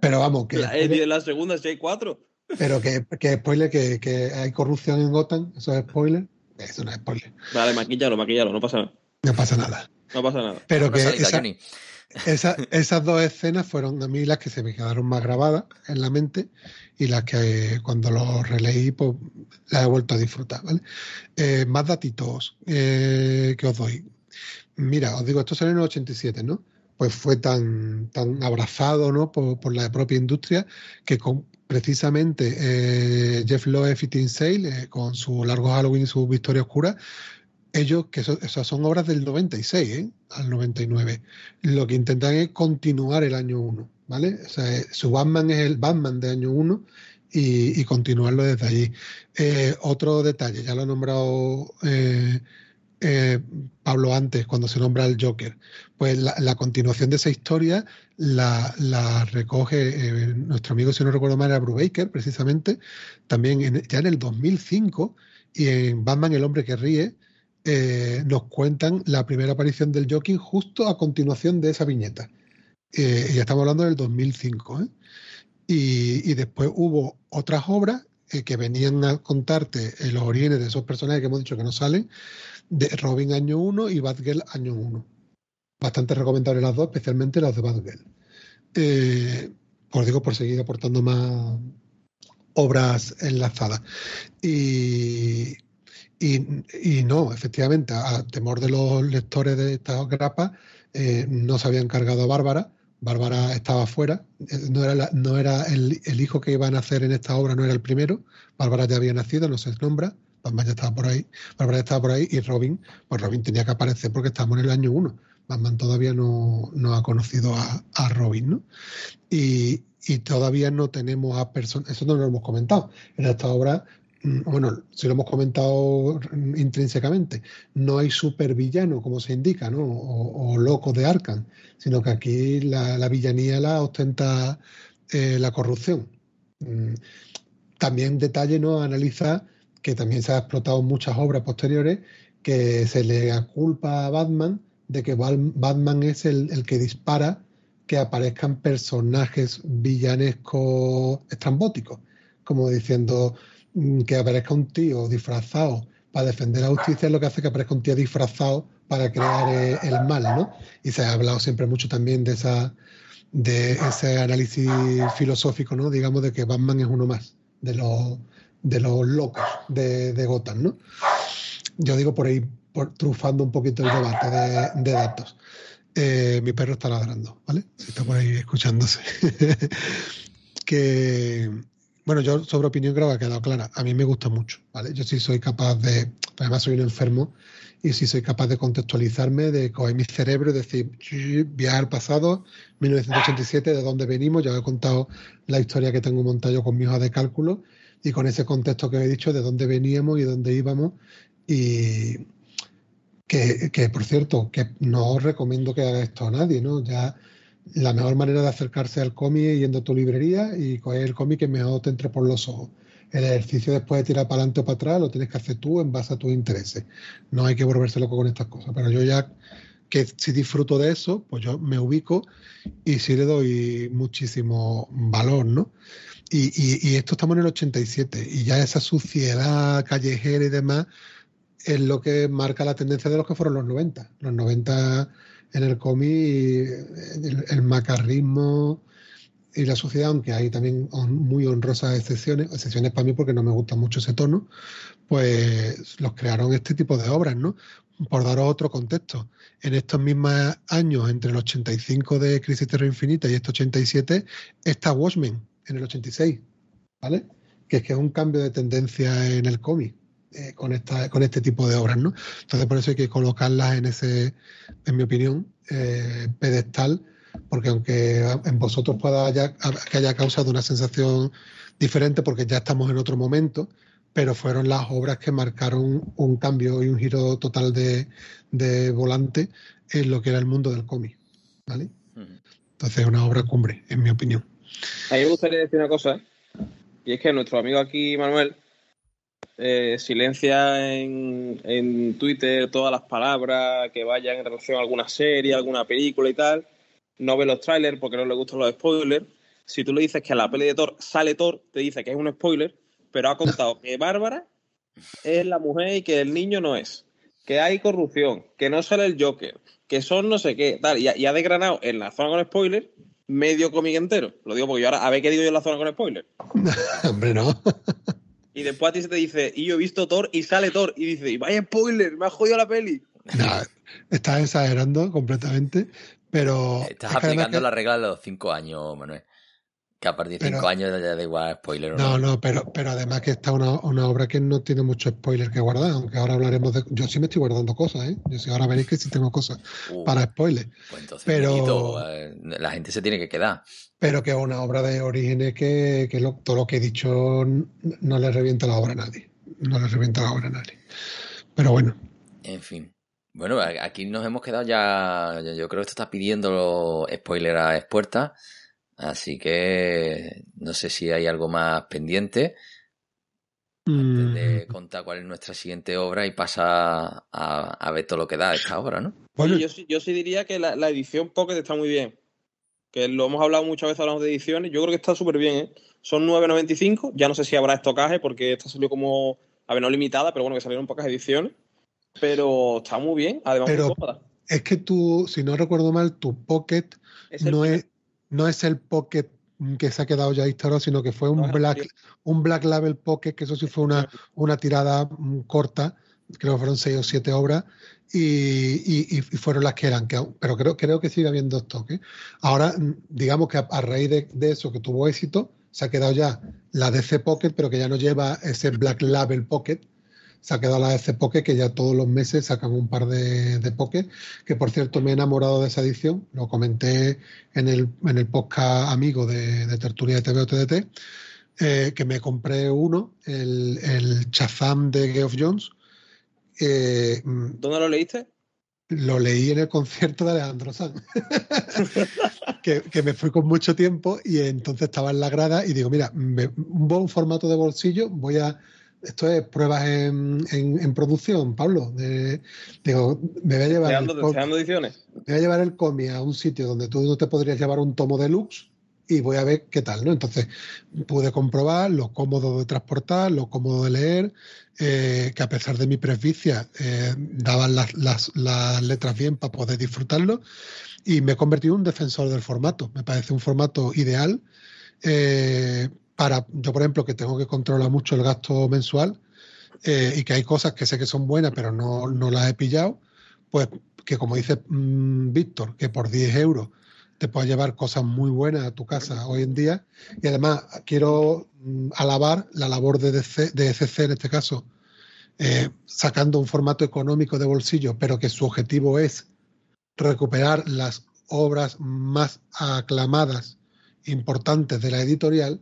Pero vamos, que. La, de la segunda, si hay cuatro. Pero que, que spoiler, que, que, hay corrupción en Gotham, eso es spoiler. Eso no es spoiler. Vale, maquillalo, maquillalo, no pasa nada. No pasa nada. No pasa nada. Pero que. Esas dos escenas fueron a mí las que se me quedaron más grabadas en la mente y las que cuando lo releí pues las he vuelto a disfrutar. Eh, más datitos eh, que os doy. Mira, os digo, esto salió en el 87, ¿no? Pues fue tan, tan abrazado ¿no? por, la propia industria que con, precisamente eh, Jeff Loeb y Tim Sale, con su largo Halloween y su Victoria Oscura, ellos, que esas son obras del 96 ¿eh? al 99, lo que intentan es continuar el año 1, ¿vale? Eh, su Batman es el Batman de año 1 y, continuarlo desde allí. Eh, otro detalle, ya lo ha nombrado Pablo antes, cuando se nombra el Joker, pues la, continuación de esa historia la, recoge nuestro amigo, si no recuerdo mal, era Brubaker, precisamente, también ya en el 2005, y en Batman el hombre que ríe, eh, nos cuentan la primera aparición del Joking justo a continuación de esa viñeta. Eh, ya estamos hablando del 2005. ¿eh? Y, después hubo otras obras que venían a contarte los orígenes de esos personajes que hemos dicho que no salen, de Robin año 1 y Batgirl año 1. Bastante recomendables las dos, especialmente las de Batgirl. os digo, por seguir aportando más obras enlazadas. Y y, no, efectivamente, a temor de los lectores de estas grapas, eh, no se habían cargado a Bárbara. Bárbara estaba fuera, eh, no era, no era el, hijo que iban a hacer en esta obra, no era el primero. Bárbara ya había nacido, no se nombra. Batman ya estaba por ahí, Bárbara estaba por ahí y Robin, pues Robin tenía que aparecer porque estamos en el año uno. Batman todavía no, ha conocido a, Robin, ¿no? Y, y, todavía no tenemos a personas, eso no lo hemos comentado. En esta obra bueno, si lo hemos comentado intrínsecamente, no hay supervillano, como se indica, ¿no? O, loco de Arkham, sino que aquí la, villanía la ostenta eh, la corrupción. Mm, también detalle no analiza que también se ha explotado en muchas obras posteriores que se le culpa a Batman de que Batman es el, el que dispara que aparezcan personajes villanescos estrambóticos, como diciendo Mm, que aparezca un tío disfrazado para defender la justicia es lo que hace que aparezca un tío disfrazado para crear eh, el mal, ¿no? Y se ha hablado siempre mucho también de esa de ese análisis filosófico, ¿no? Digamos de que Batman es uno más de los de los locos de, de Gotham, ¿no? Yo digo por ahí, trufando un poquito el debate de, datos. Eh, mi perro está ladrando, ¿vale? Está por ahí escuchándose. que, bueno, yo sobre opinión creo que ha quedado clara. A mí me gusta mucho, ¿vale? Yo sí soy capaz de, además soy un enfermo, y sí soy capaz de contextualizarme, de coger mi cerebro y decir, viajar al pasado, 1987, de dónde venimos, ya he contado la historia que tengo montado con mi hoja de cálculo, y con ese contexto que he dicho, de dónde veníamos y dónde íbamos, y que, que por cierto, que no os recomiendo que haga esto a nadie, ¿no? Ya la mejor manera de acercarse al cómic es yendo a tu librería y coger el cómic que mejor te entre por los ojos. El ejercicio después de tirar para adelante o para atrás lo tienes que hacer tú en base a tus intereses. No hay que volverse loco con estas cosas. Pero yo ya que si disfruto de eso, pues yo me ubico y sí le doy muchísimo valor, ¿no? Y, y, y esto estamos en el 87 y ya esa suciedad callejera y demás es lo que marca la tendencia de los que fueron los 90. Los 90 en el cómic, el, macarrismo y la sociedad, aunque hay también muy honrosas excepciones, excepciones para mí porque no me gusta mucho ese tono, pues los crearon este tipo de obras, ¿no? Por daros otro contexto, en estos mismos años, entre el 85 de Crisis Terra Infinita y este 87, está Watchmen en el 86, ¿vale? Que es que es un cambio de tendencia en el cómic. Eh, con, esta, con este tipo de obras, ¿no? Entonces por eso hay que colocarlas en ese, en mi opinión, eh, pedestal, porque aunque en vosotros pueda que haya causado una sensación diferente, porque ya estamos en otro momento, pero fueron las obras que marcaron un cambio y un giro total de, de volante en lo que era el mundo del cómic, ¿vale? Entonces es una obra cumbre, en mi opinión. A mí me gustaría decir una cosa, y es que nuestro amigo aquí, Manuel, eh, silencia en, en, Twitter todas las palabras que vayan en relación a alguna serie, alguna película y tal. No ve los trailers porque no le gustan los spoilers. Si tú le dices que a la peli de Thor sale Thor, te dice que es un spoiler, pero ha contado que Bárbara es la mujer y que el niño no es. Que hay corrupción, que no sale el Joker, que son no sé qué, tal. Y, ha desgranado en la zona con spoiler medio cómic entero. Lo digo porque yo ahora, qué digo yo en la zona con spoiler. Hombre, no. Y después a ti se te dice, y yo he visto Thor y sale Thor. Y dice, y vaya spoiler, me ha jodido la peli. No, estás exagerando completamente, pero. Estás aplicando la regla de los cinco años, Manuel que a partir de 5 años ya da igual spoiler. no, no, pero, pero además que está una, una, obra que no tiene mucho spoiler que guardar, aunque ahora hablaremos de... Yo sí me estoy guardando cosas, ¿eh? Yo sí, ahora veréis que sí tengo cosas uh, para spoiler. Pues entonces, pero... Eh, la gente se tiene que quedar. Pero que es una obra de orígenes que, que todo lo que he dicho no le revienta la obra a nadie. No le revienta la obra a nadie. Pero bueno. En fin. Bueno, aquí nos hemos quedado ya. Yo creo que esto está pidiendo spoiler a expuertas. Así que no sé si hay algo más pendiente antes de mm. contar cuál es nuestra siguiente obra y pasa a, ver todo lo que da esta obra, ¿no? yo, sí, yo sí diría que la, edición Pocket está muy bien. Que lo hemos hablado muchas veces hablamos de ediciones. Yo creo que está súper bien, ¿eh? Son 9.95. Ya no sé si habrá estocaje porque esta salió como, a ver, no limitada, pero bueno, que salieron pocas ediciones. Pero está muy bien, además pero Es que tú, si no recuerdo mal, tu Pocket no es no es el Pocket que se ha quedado ya instalado, sino que fue un Black, un Black Label Pocket, que eso sí fue una, una tirada mm, corta, creo que fueron seis o siete obras, y, fueron las que eran, pero creo, creo que sigue habiendo stock. ¿eh? Ahora, mm, digamos que a, raíz de, eso que tuvo éxito, se ha quedado ya la DC Pocket, pero que ya no lleva ese Black Label Pocket, se ha quedado la DC Pocket, que ya todos los meses sacan un par de, de Pocket, que por cierto me he enamorado de esa edición, lo comenté en el, en el podcast amigo de, de Tertulia de TV o TDT, eh, que me compré uno, el, el Chazam de Geoff Jones. Eh, ¿Dónde lo leíste? Lo leí en el concierto de Alejandro Sanz, que, que, me fui con mucho tiempo y entonces estaba en la grada y digo, mira, un buen formato de bolsillo, voy a esto es pruebas en, en, producción, Pablo. digo, me voy a llevar. El, ediciones? Me voy a llevar el cómic a un sitio donde tú no te podrías llevar un tomo deluxe y voy a ver qué tal, ¿no? Entonces pude comprobar lo cómodo de transportar, lo cómodo de leer, eh, que a pesar de mi presbicia eh, daban las, las, letras bien para poder disfrutarlo y me he convertido en un defensor del formato. Me parece un formato ideal. Eh, para, yo por ejemplo, que tengo que controlar mucho el gasto mensual y que hay cosas que sé que son buenas, pero no, no las he pillado, pues que como dice mm, Víctor, que por 10 euros te puedes llevar cosas muy buenas a tu casa hoy en día. Y además quiero mm, alabar la labor de, DC, de ECC en este caso, eh, sacando un formato económico de bolsillo, pero que su objetivo es recuperar las obras más aclamadas, importantes de la editorial,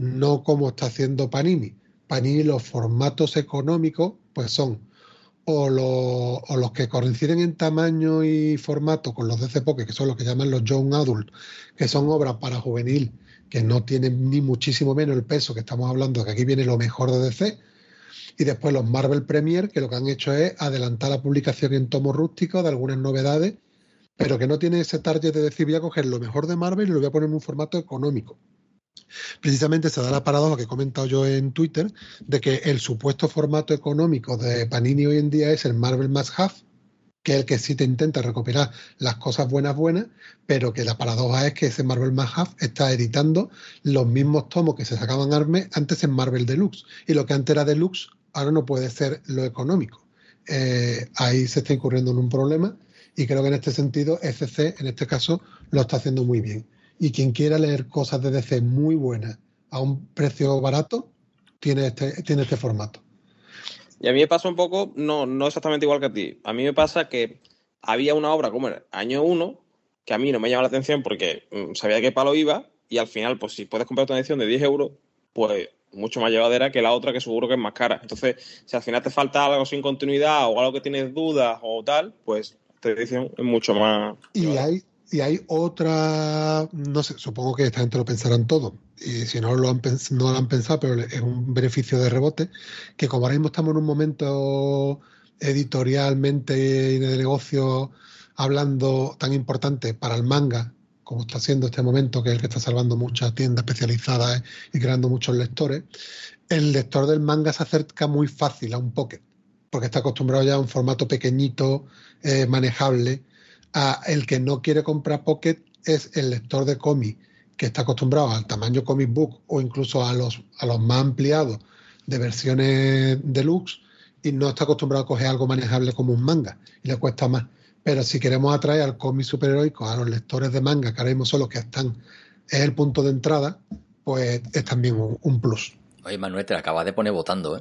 no como está haciendo Panini. Panini los formatos económicos pues son o, los que coinciden en tamaño y formato con los de Poké, que son los que llaman los Young Adult, que son obras para juvenil, que no tienen ni muchísimo menos el peso que estamos hablando, que aquí viene lo mejor de DC, y después los Marvel Premier, que lo que han hecho es adelantar la publicación en tomo rústico de algunas novedades, pero que no tiene ese target de decir voy a coger lo mejor de Marvel y lo voy a poner en un formato económico. Precisamente se da la paradoja que he comentado yo en Twitter de que el supuesto formato económico de Panini hoy en día es el Marvel Must Have, que es el que sí te intenta recuperar las cosas buenas buenas, pero que la paradoja es que ese Marvel Must Have está editando los mismos tomos que se sacaban antes en Marvel Deluxe. Y lo que antes era Deluxe ahora no puede ser lo económico. Eh, ahí se está incurriendo en un problema y creo que en este sentido FC, en este caso, lo está haciendo muy bien y quien quiera leer cosas de DC muy buenas a un precio barato, tiene este, tiene este formato. Y a mí me pasa un poco, no, no exactamente igual que a ti. A mí me pasa que había una obra como el año 1 que a mí no me llama la atención porque mm, sabía de qué palo iba y al final, pues si puedes comprar una edición de 10 euros, pues mucho más llevadera que la otra que seguro que es más cara. Entonces, si al final te falta algo sin continuidad o algo que tienes dudas o tal, pues esta edición es mucho más... Y hay, y hay otra, no sé, supongo que esta gente lo pensarán todo, y si no lo han, no lo han pensado, pero es un beneficio de rebote, que como ahora mismo estamos en un momento editorialmente y de negocio hablando tan importante para el manga, como está haciendo este momento, que es el que está salvando muchas tiendas especializadas y creando muchos lectores, el lector del manga se acerca muy fácil a un pocket, porque está acostumbrado ya a un formato pequeñito, eh, manejable, el que no quiere comprar Pocket es el lector de cómic que está acostumbrado al tamaño comic book o incluso a los, a los más ampliados de versiones deluxe y no está acostumbrado a coger algo manejable como un manga y le cuesta más. Pero si queremos atraer al cómic superheroico a los lectores de manga, que ahora mismo son los que están, es el punto de entrada, pues es también un, plus. Oye, Manuel, te acabas de poner votando, ¿eh?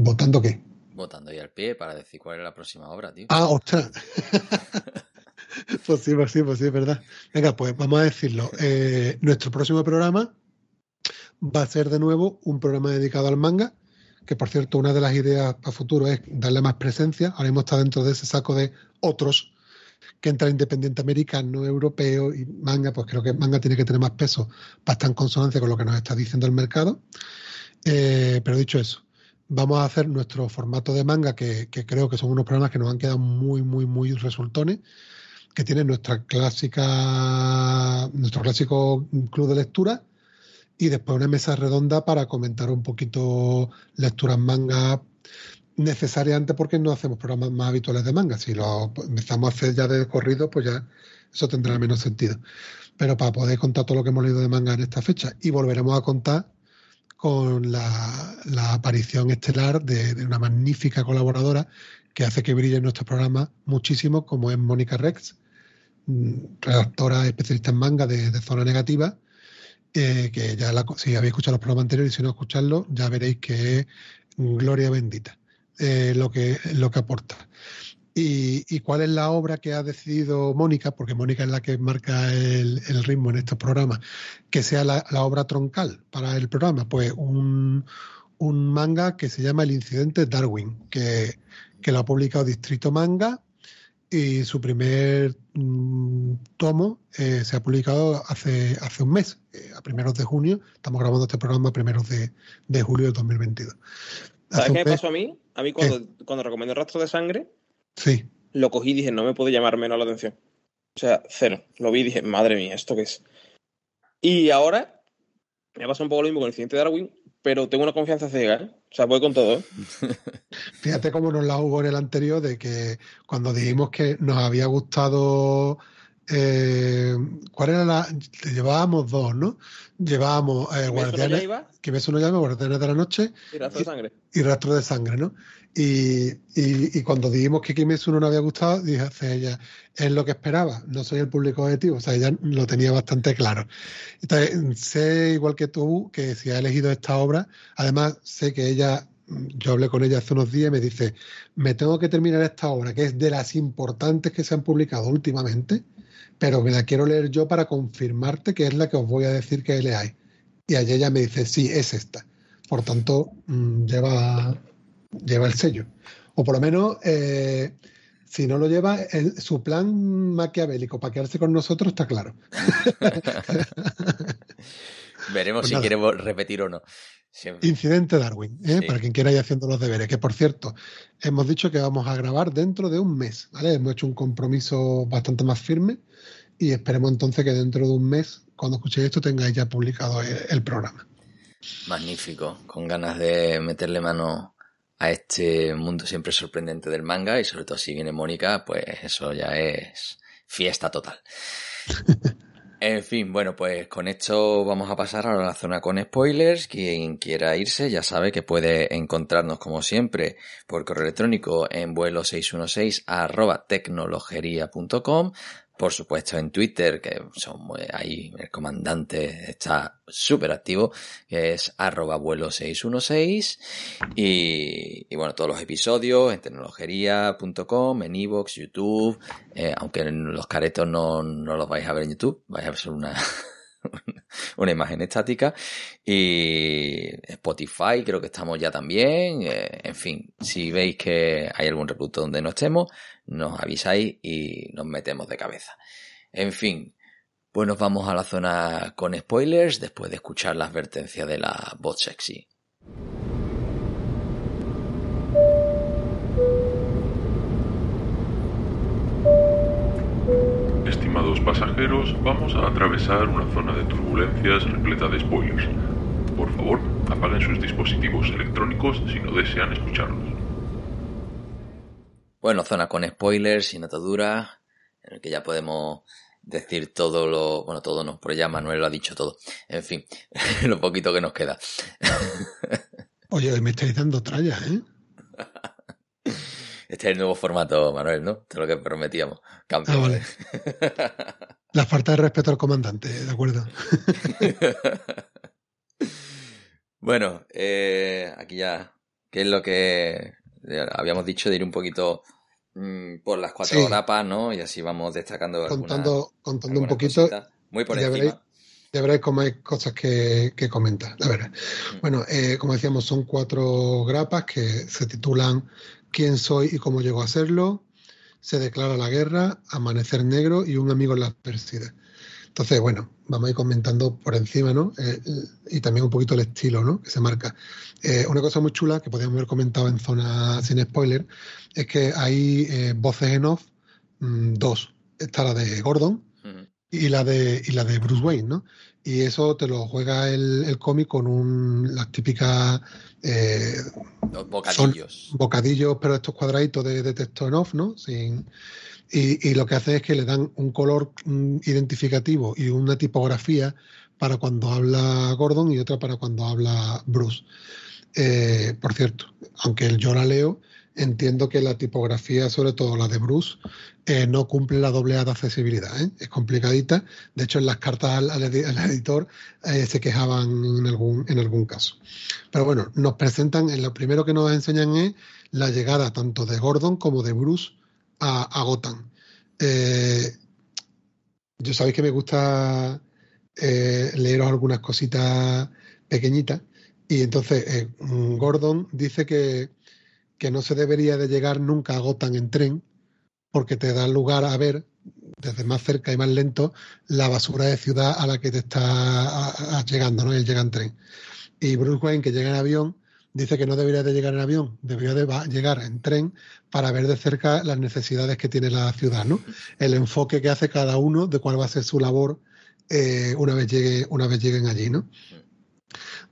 ¿Votando qué? Votando ahí al pie para decir cuál es la próxima obra, tío. Ah, ostras. pues sí, pues sí, pues sí, es verdad. Venga, pues vamos a decirlo. Eh, nuestro próximo programa va a ser de nuevo un programa dedicado al manga, que por cierto, una de las ideas para futuro es darle más presencia. Ahora mismo está dentro de ese saco de otros que entra independiente americano, europeo y manga, pues creo que manga tiene que tener más peso para estar en consonancia con lo que nos está diciendo el mercado. Eh, pero dicho eso, vamos a hacer nuestro formato de manga, que, creo que son unos programas que nos han quedado muy, muy, muy resultones, que tiene nuestra clásica, nuestro clásico club de lectura y después una mesa redonda para comentar un poquito lecturas manga necesarias antes porque no hacemos programas más habituales de manga. Si lo empezamos a hacer ya de corrido, pues ya eso tendrá menos sentido. Pero para poder contar todo lo que hemos leído de manga en esta fecha y volveremos a contar con la, aparición estelar de, una magnífica colaboradora que hace que brille nuestro programa muchísimo, como es Mónica Rex, mm, redactora especialista en manga de, Zona Negativa, eh, que ya la, si habéis escuchado los programas anteriores y si no escucharlo, ya veréis que es gloria bendita eh, lo, que, lo que aporta. Y, cuál es la obra que ha decidido Mónica, porque Mónica es la que marca el, ritmo en estos programas, que sea la, obra troncal para el programa. Pues un, manga que se llama El Incidente Darwin, que, lo ha publicado Distrito Manga y su primer mm, tomo eh, se ha publicado hace, hace un mes, eh, a primeros de junio. Estamos grabando este programa a primeros de, julio de 2022. ¿Sabes qué me pasó a mí? A mí cuando, cuando recomendé rastro de sangre, Sí. Lo cogí y dije, no me puede llamar menos la atención. O sea, cero. Lo vi y dije, madre mía, ¿esto qué es? Y ahora me ha pasado un poco lo mismo con el siguiente Darwin, pero tengo una confianza ciega, ¿eh? O sea, voy con todo, ¿eh? Fíjate cómo nos la hubo en el anterior de que cuando dijimos que nos había gustado eh, ¿cuál era la? Llevábamos dos, ¿no? Llevábamos eh, Guardianes, que no llama Guardianes de la Noche y Rastro de Sangre. Y, Rastro de Sangre, ¿no? Y, y, cuando dijimos que Kimetsu no nos había gustado, dije ella, es lo que esperaba, no soy el público objetivo, o sea, ella lo tenía bastante claro. Entonces, sé, igual que tú, que si ha elegido esta obra, además sé que ella yo hablé con ella hace unos días y me dice, me tengo que terminar esta obra, que es de las importantes que se han publicado últimamente, pero me la quiero leer yo para confirmarte que es la que os voy a decir que leáis. Y allí ella me dice, sí, es esta. Por tanto, mm, lleva, lleva el sello. O por lo menos, eh, si no lo lleva, su plan maquiavélico para quedarse con nosotros está claro. Veremos pues si queremos repetir o no. Incidente Darwin, ¿eh? para quien quiera ir haciendo los deberes. Que por cierto, hemos dicho que vamos a grabar dentro de un mes. ¿vale? Hemos hecho un compromiso bastante más firme y esperemos entonces que dentro de un mes, cuando escuchéis esto, tengáis ya publicado el, programa. Magnífico, con ganas de meterle mano a este mundo siempre sorprendente del manga y sobre todo si viene Mónica, pues eso ya es fiesta total. En fin, bueno, pues con esto vamos a pasar a la zona con spoilers. Quien quiera irse ya sabe que puede encontrarnos como siempre por correo electrónico en vuelo 616 arroba tecnologería.com por supuesto en Twitter, que son ahí el comandante está súper activo, que es arroba vuelo 616 y, y, bueno, todos los episodios en tecnologería.com, en iVoox, YouTube, eh, aunque los caretos no, no los vais a ver en YouTube, vais a ver una, una imagen estática y Spotify creo que estamos ya también, eh, en fin, si veis que hay algún reproductor donde no estemos, nos avisáis y nos metemos de cabeza. En fin, pues nos vamos a la zona con spoilers después de escuchar la advertencia de la voz sexy. Pasajeros, vamos a atravesar una zona de turbulencias repleta de spoilers. Por favor, apaguen sus dispositivos electrónicos si no desean escucharlos. Bueno, zona con spoilers, sin ataduras, en el que ya podemos decir todo lo, bueno, todo no, por ya Manuel lo ha dicho todo. En fin, lo poquito que nos queda. Oye, me estáis dando tralla, ¿eh? Este es el nuevo formato, Manuel, ¿no? Esto es lo que prometíamos. Ah, La falta de respeto al comandante, ¿de acuerdo? bueno, eh, aquí ya, ¿qué es lo que habíamos dicho de ir un poquito Mm, por las cuatro grapas, ¿no? Y así vamos destacando. Contando, contando un poquito. Muy por encima. ya veréis cómo hay cosas que, que comentar. La verdad. Mm. Bueno, eh, como decíamos, son cuatro grapas que se titulan ¿Quién soy y cómo llego a serlo? Se declara la guerra, Amanecer Negro y Un amigo en la adversidad. Entonces, bueno, vamos a ir comentando por encima, ¿no? Eh, y también un poquito el estilo, ¿no? Que se marca. Eh, una cosa muy chula que podríamos haber comentado en zona sin spoiler es que hay eh, voces en off, mm, dos. Está la de Gordon y, la de, y la de Bruce Wayne, ¿no? Y eso te lo juega el, el cómic con un, las típicas... bocadillos. bocadillos, pero estos cuadraditos de, de texto en off, ¿no? Sin y, lo que hace es que le dan un color mm, identificativo y una tipografía para cuando habla Gordon y otra para cuando habla Bruce. Eh, por cierto, aunque yo la leo, entiendo que la tipografía, sobre todo la de Bruce, eh, no cumple la doble A de accesibilidad. ¿eh? Es complicadita. De hecho, en las cartas al, editor se quejaban en algún, en algún caso. Pero bueno, nos presentan, lo primero que nos enseñan es la llegada tanto de Gordon como de Bruce a, Gotham. Eh, yo sabéis que me gusta eh, leeros algunas cositas pequeñitas y entonces eh, Gordon dice que, que, no se debería de llegar nunca a Gotham en tren porque te da lugar a ver desde más cerca y más lento la basura de ciudad a la que te está llegando, ¿no? Él llega en tren. Y Bruce Wayne, que llega en avión, dice que no debería de llegar en avión, debería de llegar en tren para ver de cerca las necesidades que tiene la ciudad, ¿no? El enfoque que hace cada uno de cuál va a ser su labor eh, una vez llegue, una vez lleguen allí, ¿no?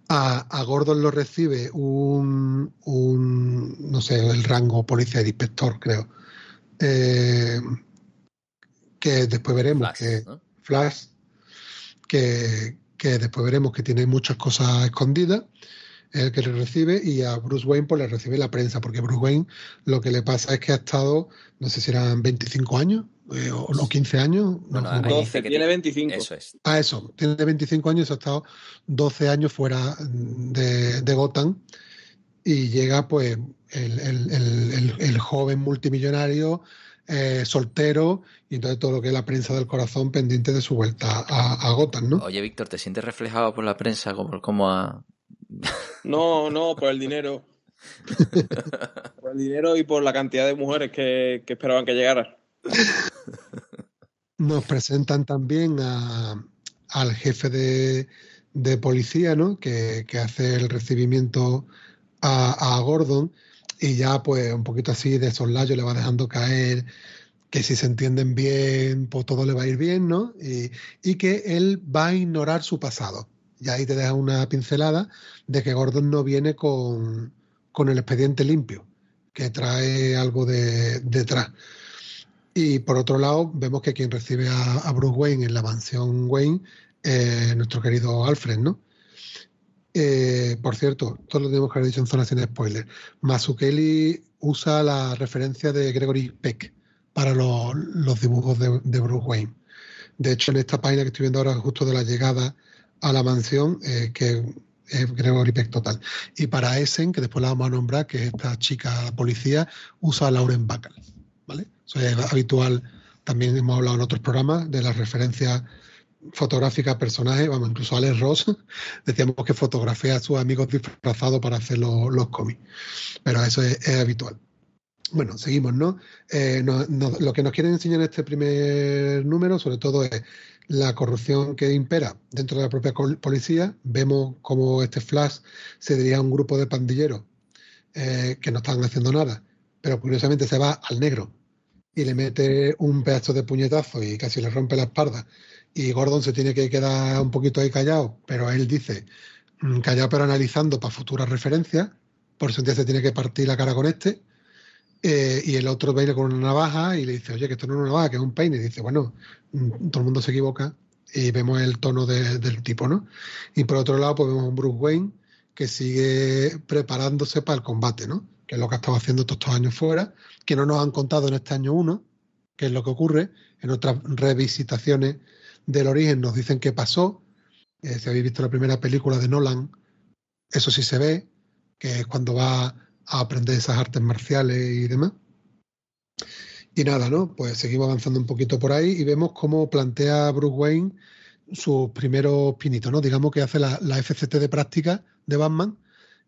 A, Gordon lo recibe un, no sé, el rango policía de inspector, creo. Eh, que después veremos que Flash, que, que después veremos que tiene muchas cosas escondidas el que le recibe y a Bruce Wayne pues le recibe la prensa, porque Bruce Wayne lo que le pasa es que ha estado, no sé si eran 25 años eh, o, 15 años. No, 12, tiene 25. Eso es. Ah, eso, tiene 25 años, ha estado 12 años fuera de, de Gotham y llega pues el, el, el, joven multimillonario eh, soltero y entonces todo lo que es la prensa del corazón pendiente de su vuelta a, a Gotham, ¿no? Oye, Víctor, ¿te sientes reflejado por la prensa como, como a, no, no, por el dinero. por el dinero y por la cantidad de mujeres que, esperaban que llegara. Nos presentan también al jefe de, policía, ¿no? Que, hace el recibimiento a, Gordon y ya pues un poquito así de soslayo le va dejando caer que si se entienden bien, pues todo le va a ir bien, ¿no? Y que él va a ignorar su pasado y ahí te deja una pincelada de que Gordon no viene con, el expediente limpio, que trae algo de detrás. Y por otro lado, vemos que quien recibe a, Bruce Wayne en la mansión Wayne es nuestro querido Alfred, ¿no? Eh, por cierto, todo lo tenemos que haber dicho en zona sin spoiler. Mazukeli usa la referencia de Gregory Peck para los, dibujos de, de, Bruce Wayne. De hecho, en esta página que estoy viendo ahora, justo de la llegada a la mansión, eh, que es Gregory Peck total. Y para Essen, que después la vamos a nombrar, que esta chica policía, usa a Lauren Bacall. ¿vale? Eso es habitual, también hemos hablado en otros programas de las referencias fotográficas personajes, vamos, incluso Alex Ross, decíamos que fotografía a sus amigos disfrazados para hacer los, cómics. Pero eso es, habitual. Bueno, seguimos, ¿no? Eh, lo que nos quieren enseñar en este primer número, sobre todo, es la corrupción que impera dentro de la propia policía. Vemos cómo este Flash se dirige a un grupo de pandilleros eh, que no están haciendo nada, pero curiosamente se va al negro y le mete un pedazo de puñetazo y casi le rompe la espalda. Y Gordon se tiene que quedar un poquito ahí callado, pero él dice, mm, callado pero analizando para futuras referencias, por eso se tiene que partir la cara con este eh, y el otro viene con una navaja y le dice, oye, que esto no es una navaja, que es un peine. Y dice, bueno, mm, todo el mundo se equivoca y vemos el tono del tipo, ¿no? Y por otro lado, pues vemos a un Bruce Wayne que sigue preparándose para el combate, ¿no? Que es lo que ha estado haciendo todos estos años fuera, que no nos han contado en este año uno, que es lo que ocurre. En otras revisitaciones del origen nos dicen qué pasó. Eh, si habéis visto la primera película de Nolan, eso sí se ve, que es cuando va a aprender esas artes marciales y demás. Y nada, ¿no? Pues seguimos avanzando un poquito por ahí y vemos cómo plantea Bruce Wayne sus primeros pinitos, ¿no? Digamos que hace la, FCT de práctica de Batman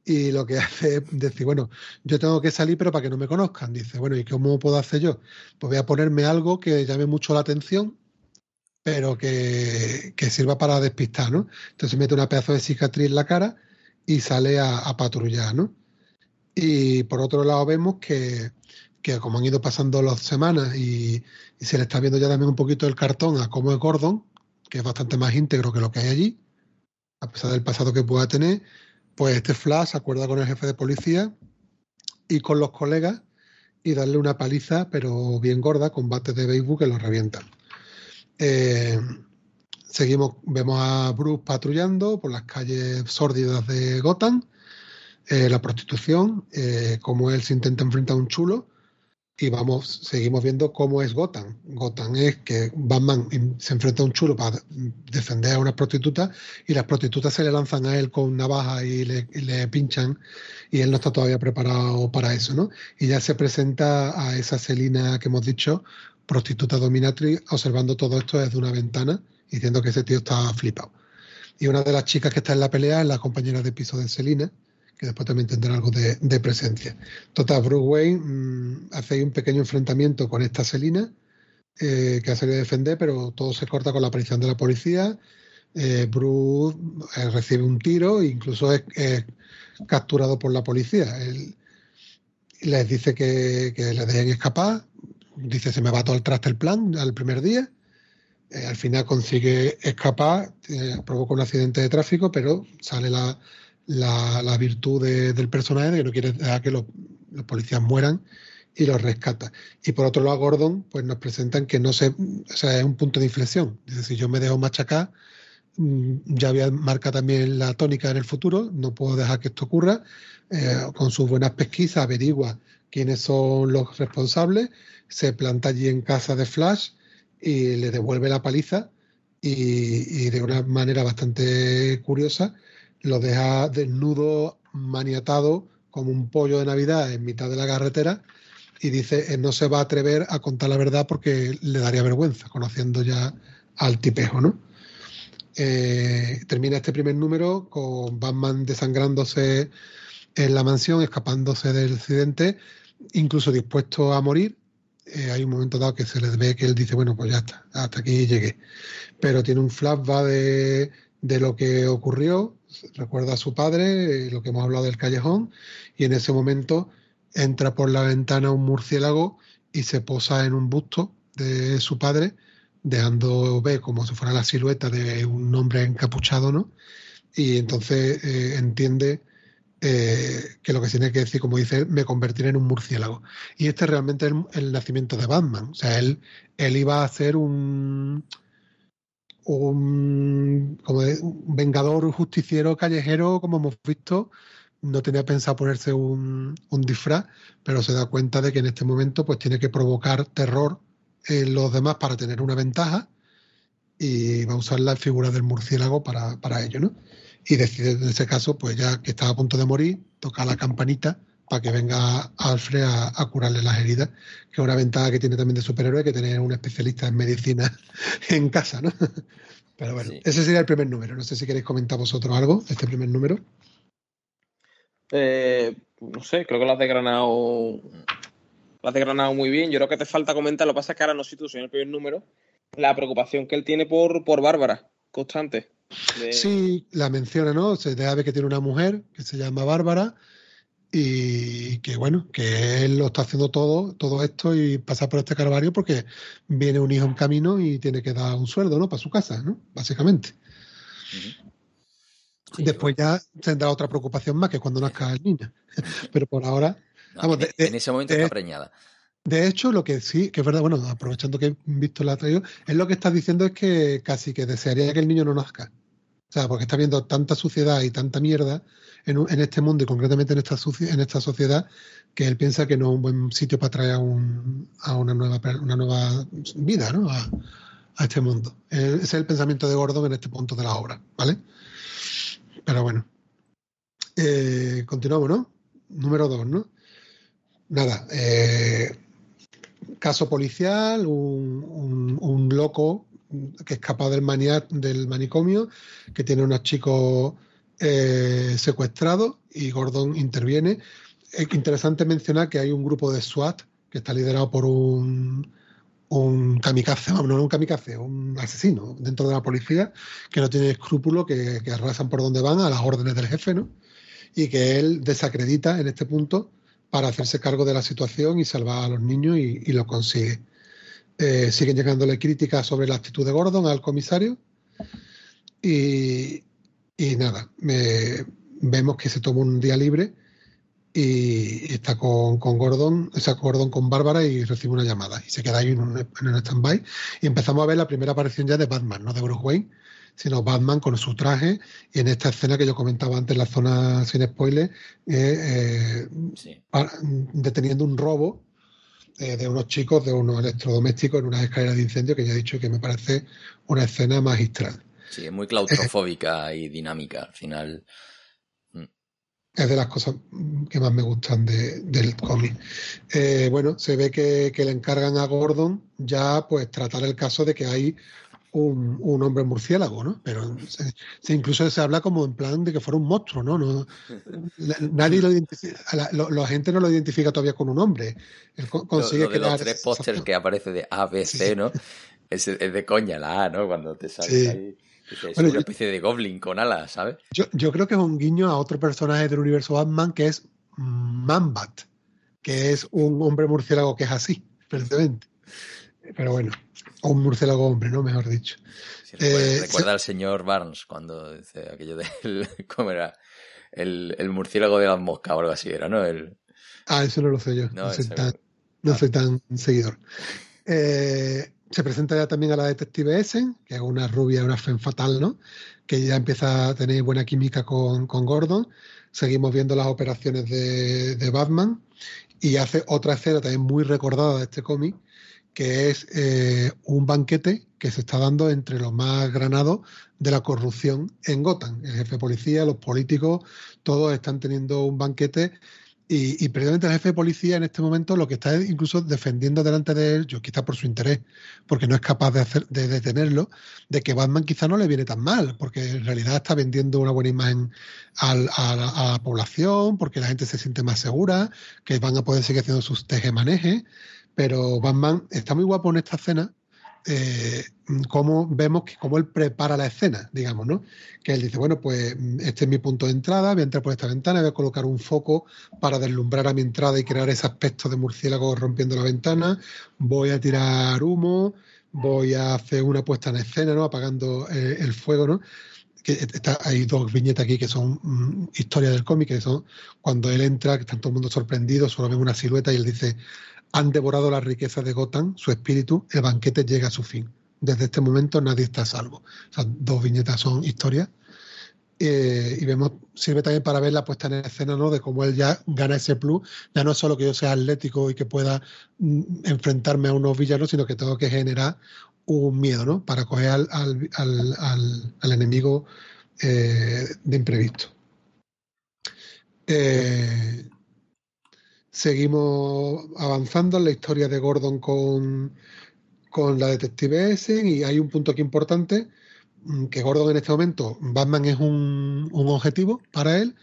y lo que hace es decir, bueno, yo tengo que salir pero para que no me conozcan. Dice, bueno, ¿y cómo puedo hacer yo? Pues voy a ponerme algo que llame mucho la atención, pero que, sirva para despistar, ¿no? Entonces mete una pedazo de cicatriz en la cara y sale a, a patrullar, ¿no? Y por otro lado vemos que, como han ido pasando las semanas y, se le está viendo ya también un poquito el cartón a cómo es Gordon, que es bastante más íntegro que lo que hay allí, a pesar del pasado que pueda tener, pues este Flash se acuerda con el jefe de policía y con los colegas y darle una paliza, pero bien gorda, combate de béisbol que lo revientan. Eh, seguimos, vemos a Bruce patrullando por las calles sórdidas de Gotham eh, la prostitución, eh, cómo él se intenta enfrentar a un chulo y vamos, seguimos viendo cómo es Gotham. Gotham es que Batman se enfrenta a un chulo para defender a una prostituta y las prostitutas se le lanzan a él con navaja y y le, pinchan y él no está todavía preparado para eso, ¿no? Y ya se presenta a esa Selina que hemos dicho, prostituta dominatrix, observando todo esto desde una ventana diciendo que ese tío está flipado. Y una de las chicas que está en la pelea es la compañera de piso de Selina, que después también tendrá algo de, presencia. Total, Bruce Wayne mm, hace un pequeño enfrentamiento con esta Selina, eh, que ha salido a defender, pero todo se corta con la aparición de la policía. Eh, Bruce eh, recibe un tiro e incluso es, capturado por la policía. Él les dice que, le dejen escapar. Dice, se me va todo el traste el plan al primer día. al final consigue escapar, provoca un accidente de tráfico, pero sale la, la, virtud del personaje de que no quiere dejar que los, policías mueran y los rescata. Y por otro lado, Gordon, pues nos presentan que no se, o sea, es un punto de inflexión. Es decir, yo me dejo machacar, mm, ya había marca también la tónica en el futuro, no puedo dejar que esto ocurra. Eh, con sus buenas pesquisas averigua quiénes son los responsables, se planta allí en casa de Flash y le devuelve la paliza y de una manera bastante curiosa lo deja desnudo, maniatado, como un pollo de Navidad en mitad de la carretera y dice, eh, no se va a atrever a contar la verdad porque le daría vergüenza, conociendo ya al tipejo, ¿no? Eh, termina este primer número con Batman desangrándose en la mansión, escapándose del accidente, incluso dispuesto a morir. Eh, hay un momento dado que se le ve que él dice, bueno, pues ya está, hasta aquí llegué. Pero tiene un flashback de, de lo que ocurrió, recuerda a su padre, lo que hemos hablado del callejón, y en ese momento entra por la ventana un murciélago y se posa en un busto de su padre, dejando ver como si fuera la silueta de un hombre encapuchado, ¿no? Y entonces eh, entiende eh, que lo que tiene que decir, como dice, me convertiré en un murciélago. Y este realmente es el, nacimiento de Batman. O sea, él, él iba a hacer un, un, como un vengador, un justiciero callejero, como hemos visto, no tenía pensado ponerse un, disfraz, pero se da cuenta de que en este momento pues tiene que provocar terror en los demás para tener una ventaja y va a usar la figura del murciélago para, ello, ¿no? Y decide en ese caso, pues ya que estaba a punto de morir, toca la campanita para que venga Alfred a, curarle las heridas, que es una ventaja que tiene también de superhéroe, que tener un especialista en medicina en casa, ¿no? Pero bueno, ese sería el primer número. No sé si queréis comentar vosotros algo de este primer número. Eh, no sé, creo que lo has desgranado. Lo has desgranado muy bien. Yo creo que te falta comentar, lo que pasa es que ahora no si tú en el primer número, la preocupación que él tiene por, por Bárbara, constante. Sí, la menciona, ¿no? Se ver que tiene una mujer que se llama Bárbara y que bueno, que él lo está haciendo todo, todo esto y pasa por este calvario porque viene un hijo en camino y tiene que dar un sueldo, ¿no? Para su casa, ¿no? Básicamente. Después ya tendrá otra preocupación más que cuando nazca el niño. Pero por ahora. en, ese momento está preñada. De hecho, lo que sí, que es verdad, bueno, aprovechando que he visto la traído, es lo que estás diciendo es que casi que desearía que el niño no nazca. O sea, porque está viendo tanta suciedad y tanta mierda en, este mundo y concretamente en esta, en esta sociedad que él piensa que no es un buen sitio para traer a, una, nueva, una nueva vida ¿no? a, a este mundo. Ese es el pensamiento de Gordon en este punto de la obra, ¿vale? Pero bueno. Eh, continuamos, ¿no? Número dos, ¿no? Nada. Eh, caso policial, un, loco que escapa del, del manicomio, que tiene unos chicos eh, secuestrados y Gordon interviene. Es interesante mencionar que hay un grupo de SWAT que está liderado por un, un kamikaze, no, no un kamikaze, un asesino dentro de la policía que no tiene escrúpulo, que, arrasan por donde van a las órdenes del jefe, ¿no? Y que él desacredita en este punto para hacerse cargo de la situación y salvar a los niños y, lo consigue. Eh, siguen llegándole críticas sobre la actitud de Gordon al comisario y, nada, vemos que se toma un día libre y está con, Gordon, o sea, Gordon con Bárbara y recibe una llamada y se queda ahí en un, en un stand-by. Y empezamos a ver la primera aparición ya de Batman, no de Bruce Wayne, sino Batman con su traje. Y en esta escena que yo comentaba antes, la zona sin spoiler, eh, deteniendo un robo eh, de unos chicos, de unos electrodomésticos en unas escaleras de incendio que ya he dicho que me parece una escena magistral. Sí, es muy claustrofóbica y dinámica al final es de las cosas que más me gustan del cómic. Eh, bueno, se ve que, le encargan a Gordon ya pues tratar el caso de que hay un, hombre murciélago, ¿no? Pero se, incluso se habla como en plan de que fuera un monstruo, ¿no? no nadie lo identifica, la, gente no lo identifica todavía con un hombre. consigue lo, de los tres pósters que aparece de A, B, C, ¿no? Es, de coña la A, ¿no? Cuando te sale ahí. Es una especie de goblin con alas, ¿sabes? Yo, creo que es un guiño a otro personaje del universo Batman que es Mambat, que es un hombre murciélago que es así, perfectamente. Pero bueno, o un murciélago hombre, ¿no? Mejor dicho. Eh, recuerda, al señor Barnes cuando dice aquello del. ¿Cómo era? El, murciélago de las moscas o algo así era, ¿no? El... Ah, eso no lo sé yo. no soy tan seguidor. Eh, se presenta ya también a la detective Essen, que es una rubia, una fen fatal, ¿no? Que ya empieza a tener buena química con, Gordon. Seguimos viendo las operaciones de, Batman y hace otra escena también muy recordada de este cómic, que es eh, un banquete que se está dando entre los más granados de la corrupción en Gotham. El jefe de policía, los políticos, todos están teniendo un banquete y, precisamente el jefe de policía en este momento lo que está es incluso defendiendo delante de él, yo quizá por su interés, porque no es capaz de, hacer, de detenerlo, de que Batman quizá no le viene tan mal, porque en realidad está vendiendo una buena imagen a, la población, porque la gente se siente más segura, que van a poder seguir haciendo sus tejemanejes, pero Batman está muy guapo en esta escena eh, cómo vemos que cómo él prepara la escena, digamos, ¿no? Que él dice, bueno, pues este es mi punto de entrada, voy a entrar por esta ventana, voy a colocar un foco para deslumbrar a mi entrada y crear ese aspecto de murciélago rompiendo la ventana, voy a tirar humo, voy a hacer una puesta en escena, ¿no? Apagando eh, el fuego, ¿no? Que está, hay dos viñetas aquí que son mm, historias del cómic, que son cuando él entra, que está todo el mundo sorprendido, solo ven una silueta y él dice, han devorado la riqueza de Gotham, su espíritu, el banquete llega a su fin. Desde este momento nadie está a salvo. O sea, dos viñetas son historias. Eh, y vemos, sirve también para ver la puesta en escena, ¿no? De cómo él ya gana ese plus. Ya no es solo que yo sea atlético y que pueda mm, enfrentarme a unos villanos, sino que tengo que generar un miedo, ¿no? Para coger al, al, enemigo eh, de imprevisto. Eh, Seguimos avanzando en la historia de Gordon con, con la detective Essen y hay un punto aquí importante, mm, que Gordon en este momento, Batman es un, objetivo para él,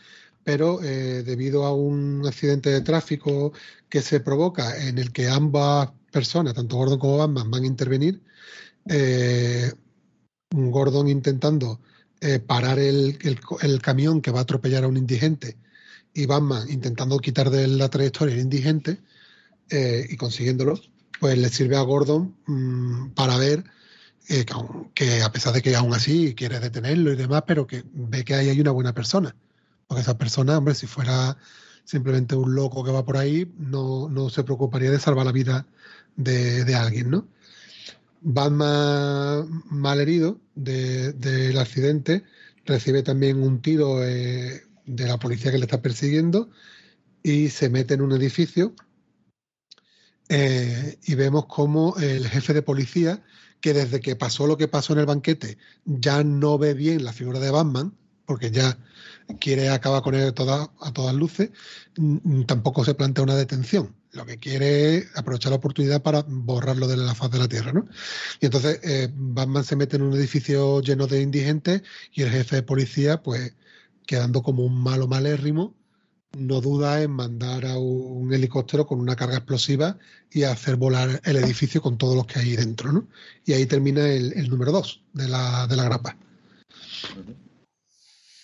pero eh, debido a un accidente de tráfico que se provoca en el que ambas personas, tanto Gordon como Batman, van a intervenir, eh, Gordon intentando eh, parar el, el, camión que va a atropellar a un indigente y Batman intentando quitar de la trayectoria indigente eh, y consiguiéndolo, pues le sirve a Gordon mm, para ver eh, que, a pesar de que aún así quiere detenerlo y demás, pero que ve que ahí hay una buena persona. Porque esa persona, hombre, si fuera simplemente un loco que va por ahí, no, no se preocuparía de salvar la vida de, alguien, ¿no? Batman mal herido del accidente recibe también un tiro eh, de la policía que le está persiguiendo y se mete en un edificio eh, y vemos como el jefe de policía, que desde que pasó lo que pasó en el banquete, ya no ve bien la figura de Batman, porque ya quiere acabar con él a todas luces, tampoco se plantea una detención. Lo que quiere es aprovechar la oportunidad para borrarlo de la faz de la tierra. ¿no? Y entonces eh, Batman se mete en un edificio lleno de indigentes y el jefe de policía, pues quedando como un malo malérrimo, no duda en mandar a un helicóptero con una carga explosiva y hacer volar el edificio con todos los que hay dentro, ¿no? Y ahí termina el, número dos de la, de la grapa.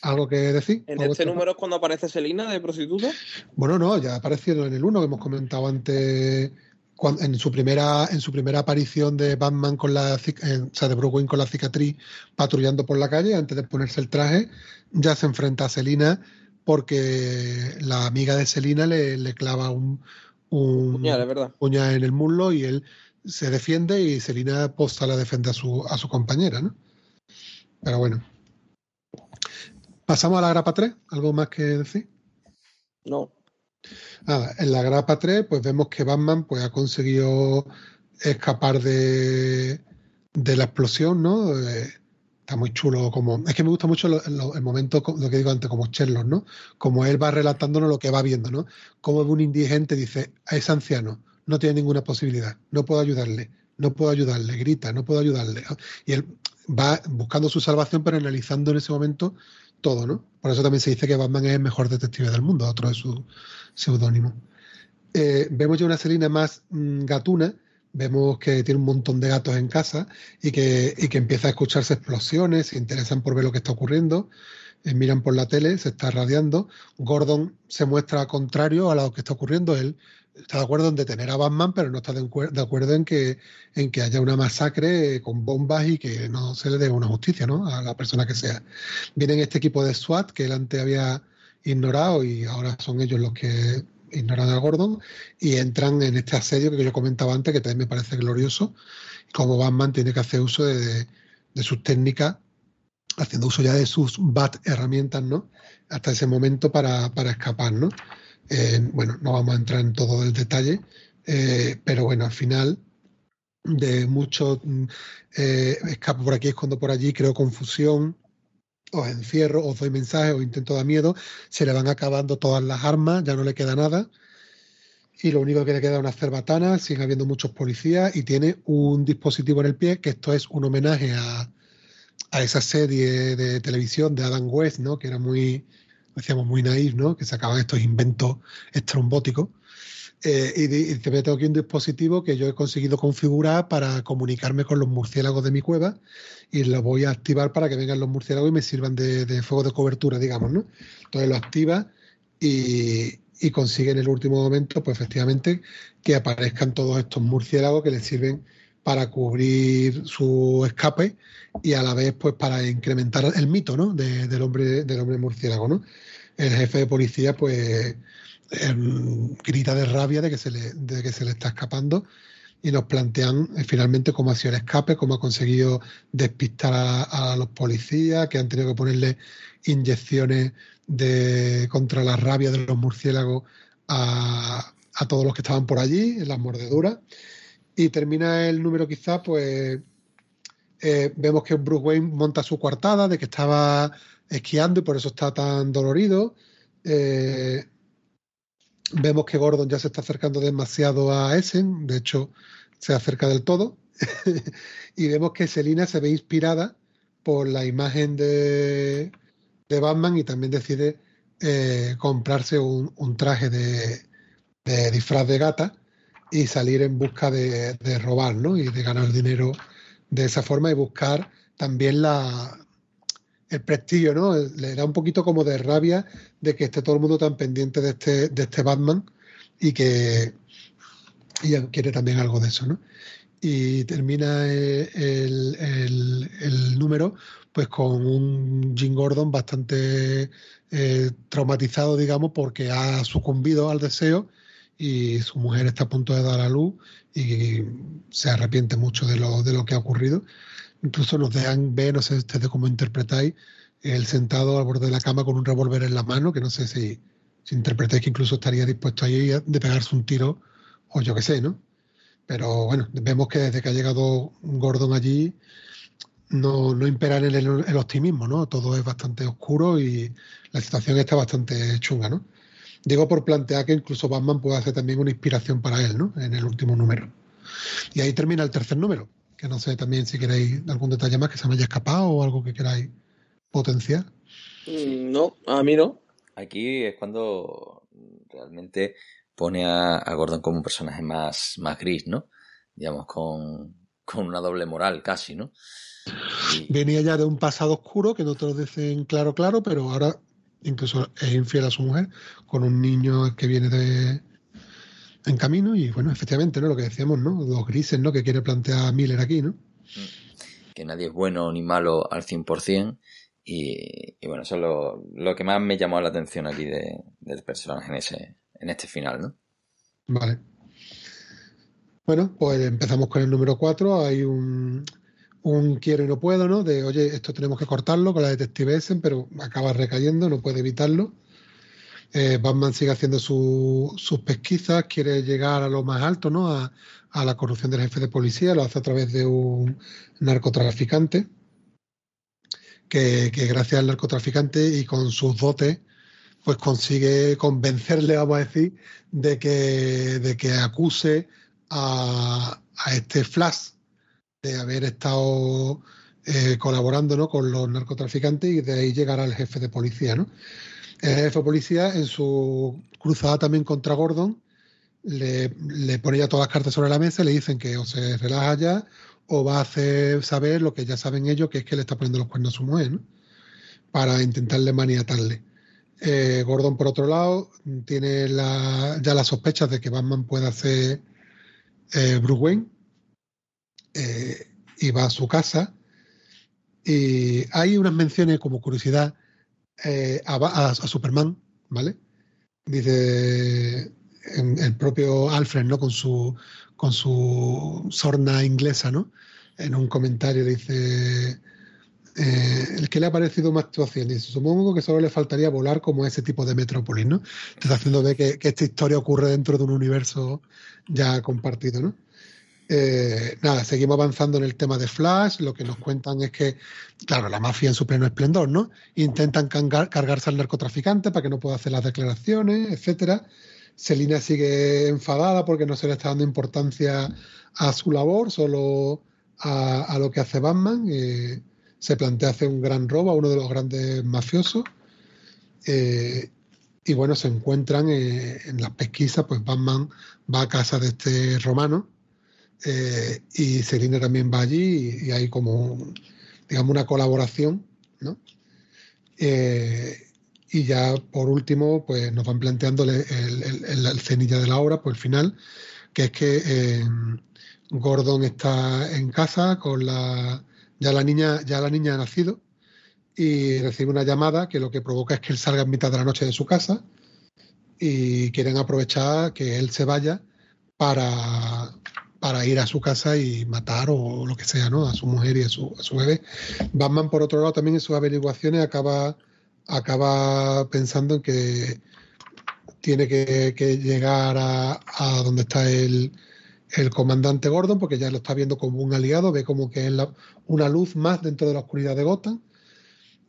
¿Algo que decir? ¿En este número es cuando aparece Selina de prostituta? Bueno, no, ya ha aparecido en el uno que hemos comentado antes en su primera en su primera aparición de Batman con la o sea, de Bruce con la cicatriz patrullando por la calle antes de ponerse el traje ya se enfrenta a Selina porque la amiga de Selina le, clava un, un puñal, en el muslo y él se defiende y Selina posta la defensa a su, a su compañera ¿no? pero bueno pasamos a la grapa 3 ¿algo más que decir? no En la grapa 3, pues vemos que Batman pues, ha conseguido escapar de, de la explosión, ¿no? Eh, está muy chulo como... Es que me gusta mucho el momento, lo que digo antes, como Sherlock, ¿no? Como él va relatándonos lo que va viendo, ¿no? Como un indigente dice, es anciano, no tiene ninguna posibilidad, no puedo ayudarle, no puedo ayudarle, grita, no puedo ayudarle. Y él va buscando su salvación, pero analizando en ese momento todo, ¿no? Por eso también se dice que Batman es el mejor detective del mundo, otro de sus seudónimo. Eh, vemos ya una Selina más mm, gatuna, vemos que tiene un montón de gatos en casa y que, que empieza a escucharse explosiones, se interesan por ver lo que está ocurriendo, eh, miran por la tele, se está radiando. Gordon se muestra contrario a lo que está ocurriendo. Él está de acuerdo en detener a Batman, pero no está de, acuerdo en que, en que haya una masacre con bombas y que no se le dé una justicia ¿no? a la persona que sea. Vienen este equipo de SWAT que él antes había ignorado y ahora son ellos los que ignoran a Gordon y entran en este asedio que yo comentaba antes, que también me parece glorioso, como Batman tiene que hacer uso de, sus técnicas, haciendo uso ya de sus bat herramientas, ¿no? Hasta ese momento para, escapar, ¿no? Eh, bueno, no vamos a entrar en todo el detalle, eh, pero bueno, al final de mucho mm, eh, escapo por aquí, escondo por allí, creo confusión, os encierro, os doy mensajes, os intento dar miedo, se le van acabando todas las armas, ya no le queda nada. Y lo único que le queda es una cerbatana, sigue habiendo muchos policías y tiene un dispositivo en el pie, que esto es un homenaje a, a esa serie de televisión de Adam West, ¿no? que era muy, decíamos, muy naif, ¿no? que sacaban estos inventos estrombóticos. Eh, y, te meto aquí un dispositivo que yo he conseguido configurar para comunicarme con los murciélagos de mi cueva y lo voy a activar para que vengan los murciélagos y me sirvan de, fuego de cobertura, digamos, ¿no? Entonces lo activa y, consigue en el último momento, pues efectivamente, que aparezcan todos estos murciélagos que le sirven para cubrir su escape y a la vez, pues para incrementar el mito, ¿no? del hombre, del hombre murciélago, ¿no? El jefe de policía, pues Em, grita de rabia de que, se le, de que se le está escapando y nos plantean eh, finalmente cómo ha sido el escape, cómo ha conseguido despistar a, los policías, que han tenido que ponerle inyecciones de, contra la rabia de los murciélagos a, todos los que estaban por allí, en las mordeduras. Y termina el número quizás, pues eh, vemos que Bruce Wayne monta su coartada de que estaba esquiando y por eso está tan dolorido. Eh, Vemos que Gordon ya se está acercando demasiado a Essen, de hecho se acerca del todo, y vemos que Selina se ve inspirada por la imagen de, Batman y también decide eh, comprarse un, traje de, disfraz de gata y salir en busca de, de, robar, ¿no? Y de ganar dinero de esa forma y buscar también la, el prestigio, ¿no? Le da un poquito como de rabia de que esté todo el mundo tan pendiente de este, de este Batman y que ella quiere también algo de eso, ¿no? Y termina eh, el, número pues con un Jim Gordon bastante eh, traumatizado, digamos, porque ha sucumbido al deseo y su mujer está a punto de dar a luz y se arrepiente mucho de lo, de lo que ha ocurrido incluso nos dejan ver, no sé ustedes cómo interpretáis, el sentado al borde de la cama con un revólver en la mano, que no sé si, si interpretáis que incluso estaría dispuesto ahí de pegarse un tiro, o yo qué sé, ¿no? Pero bueno, vemos que desde que ha llegado Gordon allí, no, no impera el, el, optimismo, ¿no? Todo es bastante oscuro y la situación está bastante chunga, ¿no? Digo por plantear que incluso Batman puede hacer también una inspiración para él, ¿no? En el último número. Y ahí termina el tercer número que no sé también si queréis algún detalle más que se me haya escapado o algo que queráis potenciar. Mm, no, a mí no. Aquí es cuando realmente pone a, Gordon como un personaje más, más gris, ¿no? Digamos, con, una doble moral casi, ¿no? Venía ya de un pasado oscuro que no te lo dicen claro, claro, pero ahora incluso es infiel a su mujer con un niño que viene de, en camino y bueno, efectivamente, ¿no? Lo que decíamos, ¿no? Los grises, ¿no? Que quiere plantear Miller aquí, ¿no? Mm. Que nadie es bueno ni malo al 100% y, y bueno, eso es lo, que más me llamó la atención aquí de, del personaje en, ese, en este final, ¿no? Vale. Bueno, pues empezamos con el número 4. Hay un, un quiero y no puedo, ¿no? De, oye, esto tenemos que cortarlo con la detective Essen, pero acaba recayendo, no puede evitarlo. Eh, Batman sigue haciendo sus pesquisas, quiere llegar a lo más alto, ¿no? A, la corrupción del jefe de policía, lo hace a través de un narcotraficante, que, gracias al narcotraficante y con sus dotes, pues consigue convencerle, vamos a decir, de que, de que acuse a, este Flash de haber estado eh, colaborando ¿no? con los narcotraficantes y de ahí llegar al jefe de policía, ¿no? El jefe de policía, en su cruzada también contra Gordon, le, pone ya todas las cartas sobre la mesa y le dicen que o se relaja ya o va a hacer saber lo que ya saben ellos, que es que le está poniendo los cuernos a su mujer. Para intentarle maniatarle. Eh, Gordon, por otro lado, tiene ya las sospechas de que Batman puede hacer eh, Bruce Wayne eh, y va a su casa. Y hay unas menciones como curiosidad eh, a, Superman, ¿vale? Dice, el propio Alfred, ¿no? Con su, con su sorna inglesa, ¿no? En un comentario dice, eh, el que le ha parecido más actuación, dice, supongo que solo le faltaría volar como ese tipo de metrópolis, ¿no? Te está haciendo ver que, esta historia ocurre dentro de un universo ya compartido, ¿no? Eh, nada, seguimos avanzando en el tema de Flash. Lo que nos cuentan es que, claro, la mafia en su pleno esplendor, ¿no? Intentan cargarse al narcotraficante para que no pueda hacer las declaraciones, etcétera. Selina sigue enfadada porque no se le está dando importancia a su labor, solo a, lo que hace Batman. Eh, se plantea hacer un gran robo a uno de los grandes mafiosos. Eh, y bueno, se encuentran en las pesquisas, pues Batman va a casa de este romano eh, y Selina también va allí y, hay como, digamos, una colaboración, ¿no? Eh, y ya por último, pues nos van planteando el, el, cenilla de la obra, pues el final, que es que eh, Gordon está en casa con la ya la niña ya la niña ha nacido y recibe una llamada que lo que provoca es que él salga en mitad de la noche de su casa y quieren aprovechar que él se vaya para para ir a su casa y matar o lo que sea, ¿no? A su mujer y a su, a su bebé. Batman, por otro lado, también en sus averiguaciones acaba, acaba pensando en que tiene que, llegar a, donde está el, comandante Gordon, porque ya lo está viendo como un aliado, ve como que es una luz más dentro de la oscuridad de Gotham.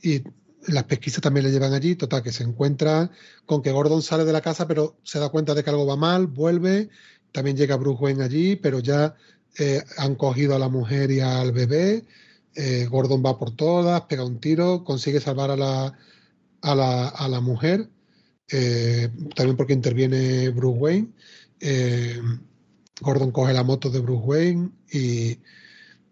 Y las pesquisas también le llevan allí, total, que se encuentra con que Gordon sale de la casa, pero se da cuenta de que algo va mal, vuelve también llega Bruce Wayne allí, pero ya eh, han cogido a la mujer y al bebé. Eh, Gordon va por todas, pega un tiro, consigue salvar a la, a la, a la mujer, eh, también porque interviene Bruce Wayne. Gordon coge la moto de Bruce Wayne y,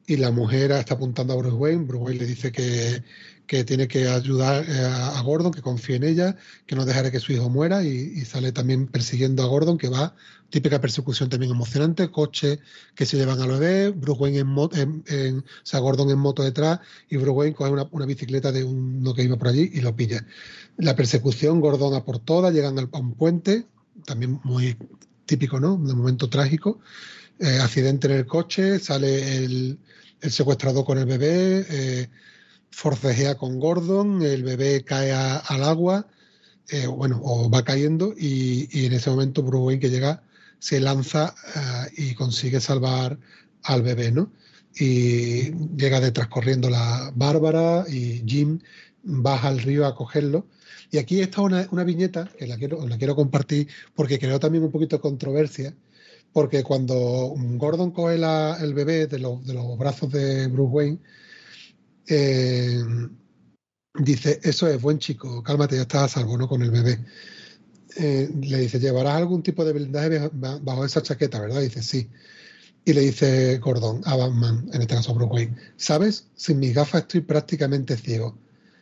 y la mujer está apuntando a Bruce Wayne. Bruce Wayne le dice que, que tiene que ayudar a Gordon, que confíe en ella, que no dejará que su hijo muera y, sale también persiguiendo a Gordon, que va, típica persecución también emocionante, coche que se llevan al bebé, Bruce Wayne en, en, o sea, Gordon en moto detrás y Bruce Wayne coge una, bicicleta de uno que iba por allí y lo pilla. La persecución, Gordon a por todas, llegan a un puente, también muy típico, ¿no? Un momento trágico. Eh, accidente en el coche, sale el, el secuestrador con el bebé, eh, forcejea con Gordon, el bebé cae al agua, eh, bueno, o va cayendo, y, en ese momento Bruce Wayne que llega se lanza eh, y consigue salvar al bebé, ¿no? Y llega detrás corriendo la Bárbara y Jim baja al río a cogerlo. Y aquí está una, viñeta que la quiero, compartir porque creo también un poquito de controversia, porque cuando Gordon coge el bebé de, de los brazos de Bruce Wayne, eh, dice, eso es buen chico, cálmate, ya estás a salvo, ¿no? Con el bebé. Eh, le dice, ¿llevarás algún tipo de blindaje bajo esa chaqueta, verdad? Dice, sí. Y le dice Gordon a Batman, en este caso Bruce Wayne, ¿sabes? Sin mis gafas estoy prácticamente ciego.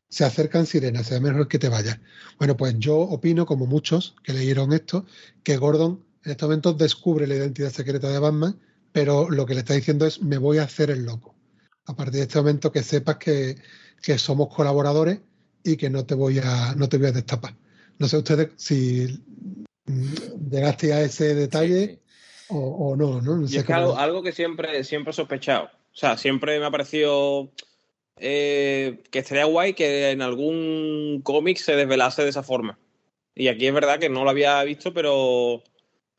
Se acercan sirenas, será mejor que te vayas. Bueno, pues yo opino, como muchos que leyeron esto, que Gordon en estos momentos descubre la identidad secreta de Batman, pero lo que le está diciendo es, me voy a hacer el loco a partir de este momento que sepas que, somos colaboradores y que no te voy a, no te voy a destapar. No sé ustedes si llegaste a ese detalle O, no, ¿no? es que algo, que siempre, siempre he sospechado. O sea, siempre me ha parecido eh, que estaría guay que en algún cómic se desvelase de esa forma. Y aquí es verdad que no lo había visto, pero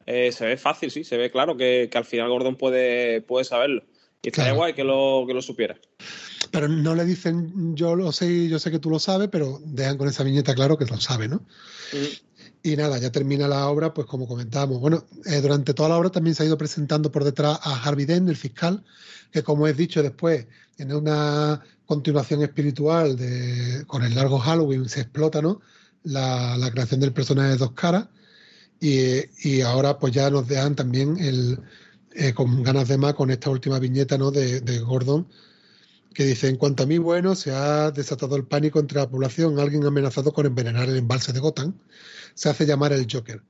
eh, se ve fácil, sí, se ve claro que, que, al final Gordon puede, puede saberlo. Y estaría guay que lo, que lo supiera. Pero no le dicen, yo lo sé, yo sé que tú lo sabes, pero dejan con esa viñeta claro que lo sabe, ¿no? Y nada, ya termina la obra, pues como comentábamos. Bueno, eh, durante toda la obra también se ha ido presentando por detrás a Harvey Dent, el fiscal, que como he dicho después, en una continuación espiritual de, con el largo Halloween se explota, ¿no? La, la creación del personaje de dos caras. Y, y, ahora pues ya nos dejan también el, eh, con ganas de más con esta última viñeta ¿no? de, Gordon, que dice, en cuanto a mí, bueno, se ha desatado el pánico entre la población, alguien amenazado con envenenar el embalse de Gotham, se hace llamar el Joker.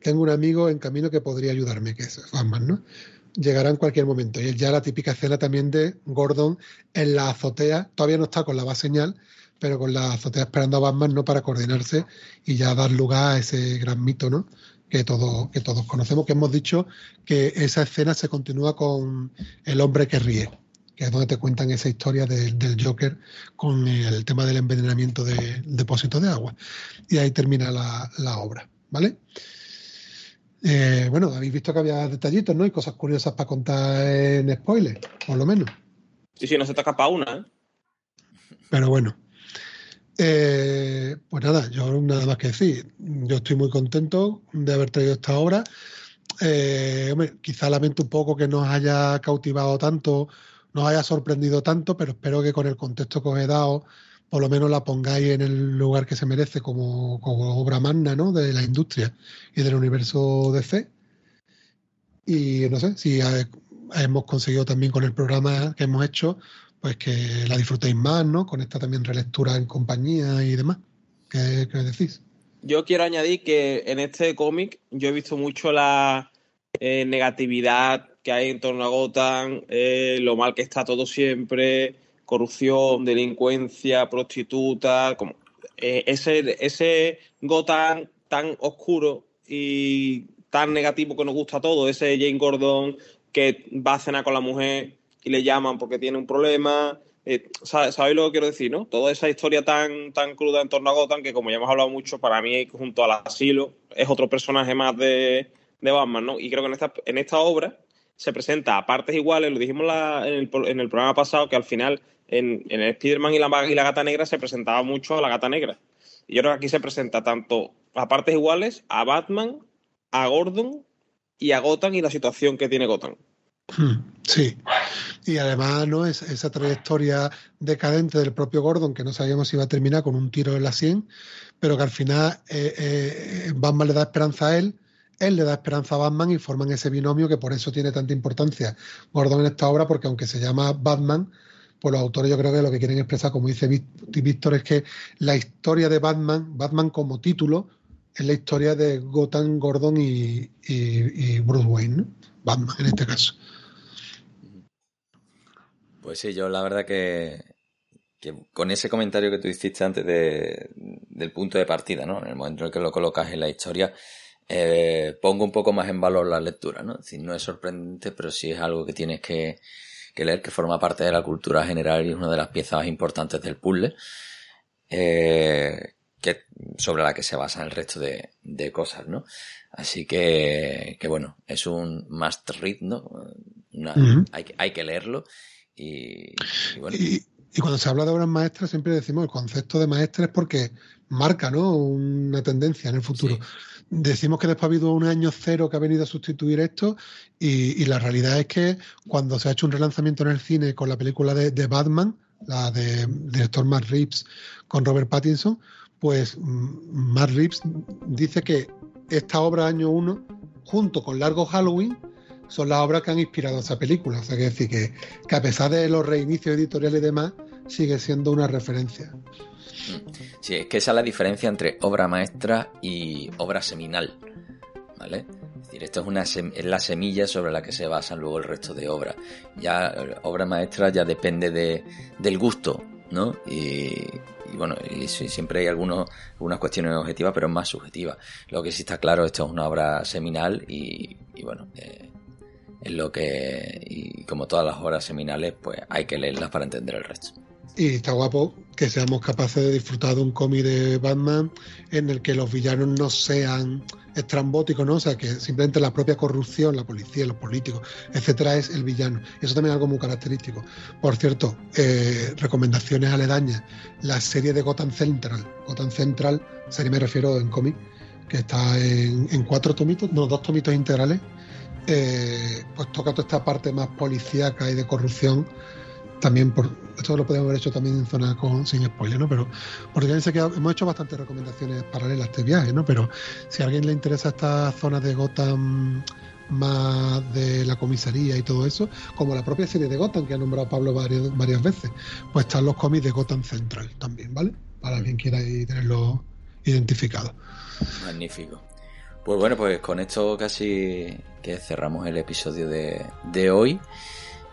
Tengo un amigo en camino que podría ayudarme, que es Batman, ¿no? Llegará en cualquier momento. Y ya la típica escena también de Gordon en la azotea, todavía no está con la base señal, pero con la azotea esperando a Batman, ¿no? Para coordinarse y ya dar lugar a ese gran mito, ¿no? Que, todo, que todos conocemos, que hemos dicho que esa escena se continúa con El hombre que ríe, que es donde te cuentan esa historia del Joker con el tema del envenenamiento del depósito de agua. Y ahí termina la, la obra, ¿vale? Eh, bueno, habéis visto que había detallitos, ¿no? Y cosas curiosas para contar en spoiler, por lo menos. Sí, sí, no se te escapa una, ¿eh? Pero bueno. Eh, pues nada, yo nada más que decir. Yo estoy muy contento de haber traído esta obra. Eh, quizá lamento un poco que nos haya cautivado tanto, nos haya sorprendido tanto, pero espero que con el contexto que os he dado por lo menos la pongáis en el lugar que se merece como, obra magna ¿no? de la industria y del universo fe. Y no sé, si hemos conseguido también con el programa que hemos hecho, pues que la disfrutéis más, ¿no? Con esta también relectura en compañía y demás. ¿Qué, qué decís? Yo quiero añadir que en este cómic yo he visto mucho la eh, negatividad que hay en torno a Gotham, eh, lo mal que está todo siempre, corrupción, delincuencia, prostituta, como eh, ese, ese Gotham tan oscuro y tan negativo que nos gusta a todos, ese Jane Gordon que va a cenar con la mujer y le llaman porque tiene un problema. Eh, ¿Sabéis lo que quiero decir, no? Toda esa historia tan, tan cruda en torno a Gotham, que como ya hemos hablado mucho, para mí, junto al asilo, es otro personaje más de, de Batman, ¿no? Y creo que en esta, en esta obra se presenta a partes iguales, lo dijimos en, el, en, el, programa pasado, que al final en, en Spider-Man y la, y la Gata Negra se presentaba mucho a la Gata Negra. Y yo creo que aquí se presenta tanto a partes iguales a Batman, a Gordon y a Gotham y la situación que tiene Gotham. Hmm, sí, y además no es esa trayectoria decadente del propio Gordon que no sabíamos si iba a terminar con un tiro en la 100, pero que al final eh, eh, Batman le da esperanza a él, él le da esperanza a Batman y forman ese binomio que por eso tiene tanta importancia Gordon en esta obra, porque aunque se llama Batman, pues los autores yo creo que lo que quieren expresar, como dice Víctor, es que la historia de Batman, Batman como título, es la historia de Gotham, Gordon y, Bruce Wayne, Batman en este caso. Pues sí, yo la verdad que, con ese comentario que tú hiciste antes del punto de partida, ¿no? En el momento en el que lo colocas en la historia, eh, pongo un poco más en valor la lectura, ¿no? Es decir, no es sorprendente, pero sí es algo que tienes que, que leer, que forma parte de la cultura general y es una de las piezas importantes del puzzle, eh, que, sobre la que se basa el resto de, cosas, ¿no? Así que, que, bueno, es un must read, ¿no? hay, hay, que leerlo y, bueno. Y, cuando se habla de obras maestras siempre decimos el concepto de maestra es porque marca, ¿no? Una tendencia en el futuro decimos que después ha habido un año cero que ha venido a sustituir esto y, la realidad es que cuando se ha hecho un relanzamiento en el cine con la película de, Batman, la de director Matt Reeves con Robert Pattinson, pues mm, Matt Reeves dice que esta obra año uno, junto con Largo Halloween, son las obras que han inspirado esa película. O sea, que decir que, que a pesar de los reinicios editoriales y demás, sigue siendo una referencia. Sí, es que esa es la diferencia entre obra maestra y obra seminal. ¿Vale? Es decir, esto es, una es la semilla sobre la que se basan luego el resto de obras. Ya, obra maestra ya depende de, del gusto, ¿no? Y, bueno, y siempre hay algunos, algunas cuestiones objetivas, pero es más subjetiva. Lo que sí está claro, esto es una obra seminal y, bueno, eh, es lo que, y como todas las obras seminales, pues hay que leerlas para entender el resto. Y está guapo que seamos capaces de disfrutar de un cómic de Batman en el que los villanos no sean estrambóticos, ¿no? O sea, que simplemente la propia corrupción, la policía, los políticos, etcétera, es el villano. Eso también es algo muy característico. Por cierto, eh, recomendaciones aledañas. La serie de Gotham Central. Gotham Central, serie me refiero en cómic, que está en, cuatro tomitos, no, dos tomitos integrales. Eh, pues toca toda esta parte más policíaca y de corrupción también por esto lo podemos haber hecho también en zona con, sin spoiler, ¿no? Pero porque que hemos hecho bastantes recomendaciones paralelas a este viaje, ¿no? Pero si a alguien le interesa esta zona de Gotham más de la comisaría y todo eso, como la propia serie de Gotham que ha nombrado Pablo varias, varias veces, pues están los cómics de Gotham Central también, ¿vale? Para alguien quiera tenerlo identificado. Magnífico. Pues bueno, pues con esto casi que cerramos el episodio de, de hoy.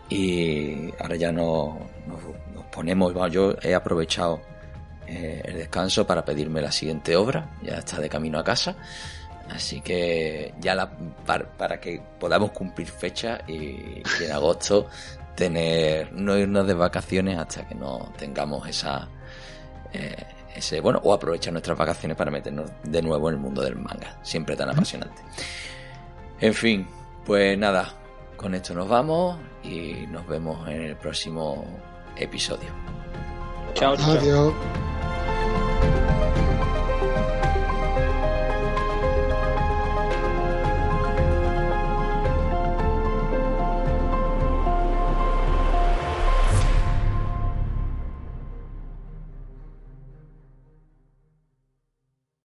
Y ahora ya nos, ponemos, yo he aprovechado eh, el descanso para pedirme la siguiente obra, ya está de camino a casa. Así que ya para, que podamos cumplir fecha y, en agosto tener no irnos de vacaciones hasta que no tengamos esa eh, ese bueno o aprovechar nuestras vacaciones para meternos de nuevo en el mundo del manga. Siempre tan apasionante. En fin pues nada con esto nos vamos y nos vemos en el próximo episodio. Chao, chao. adiós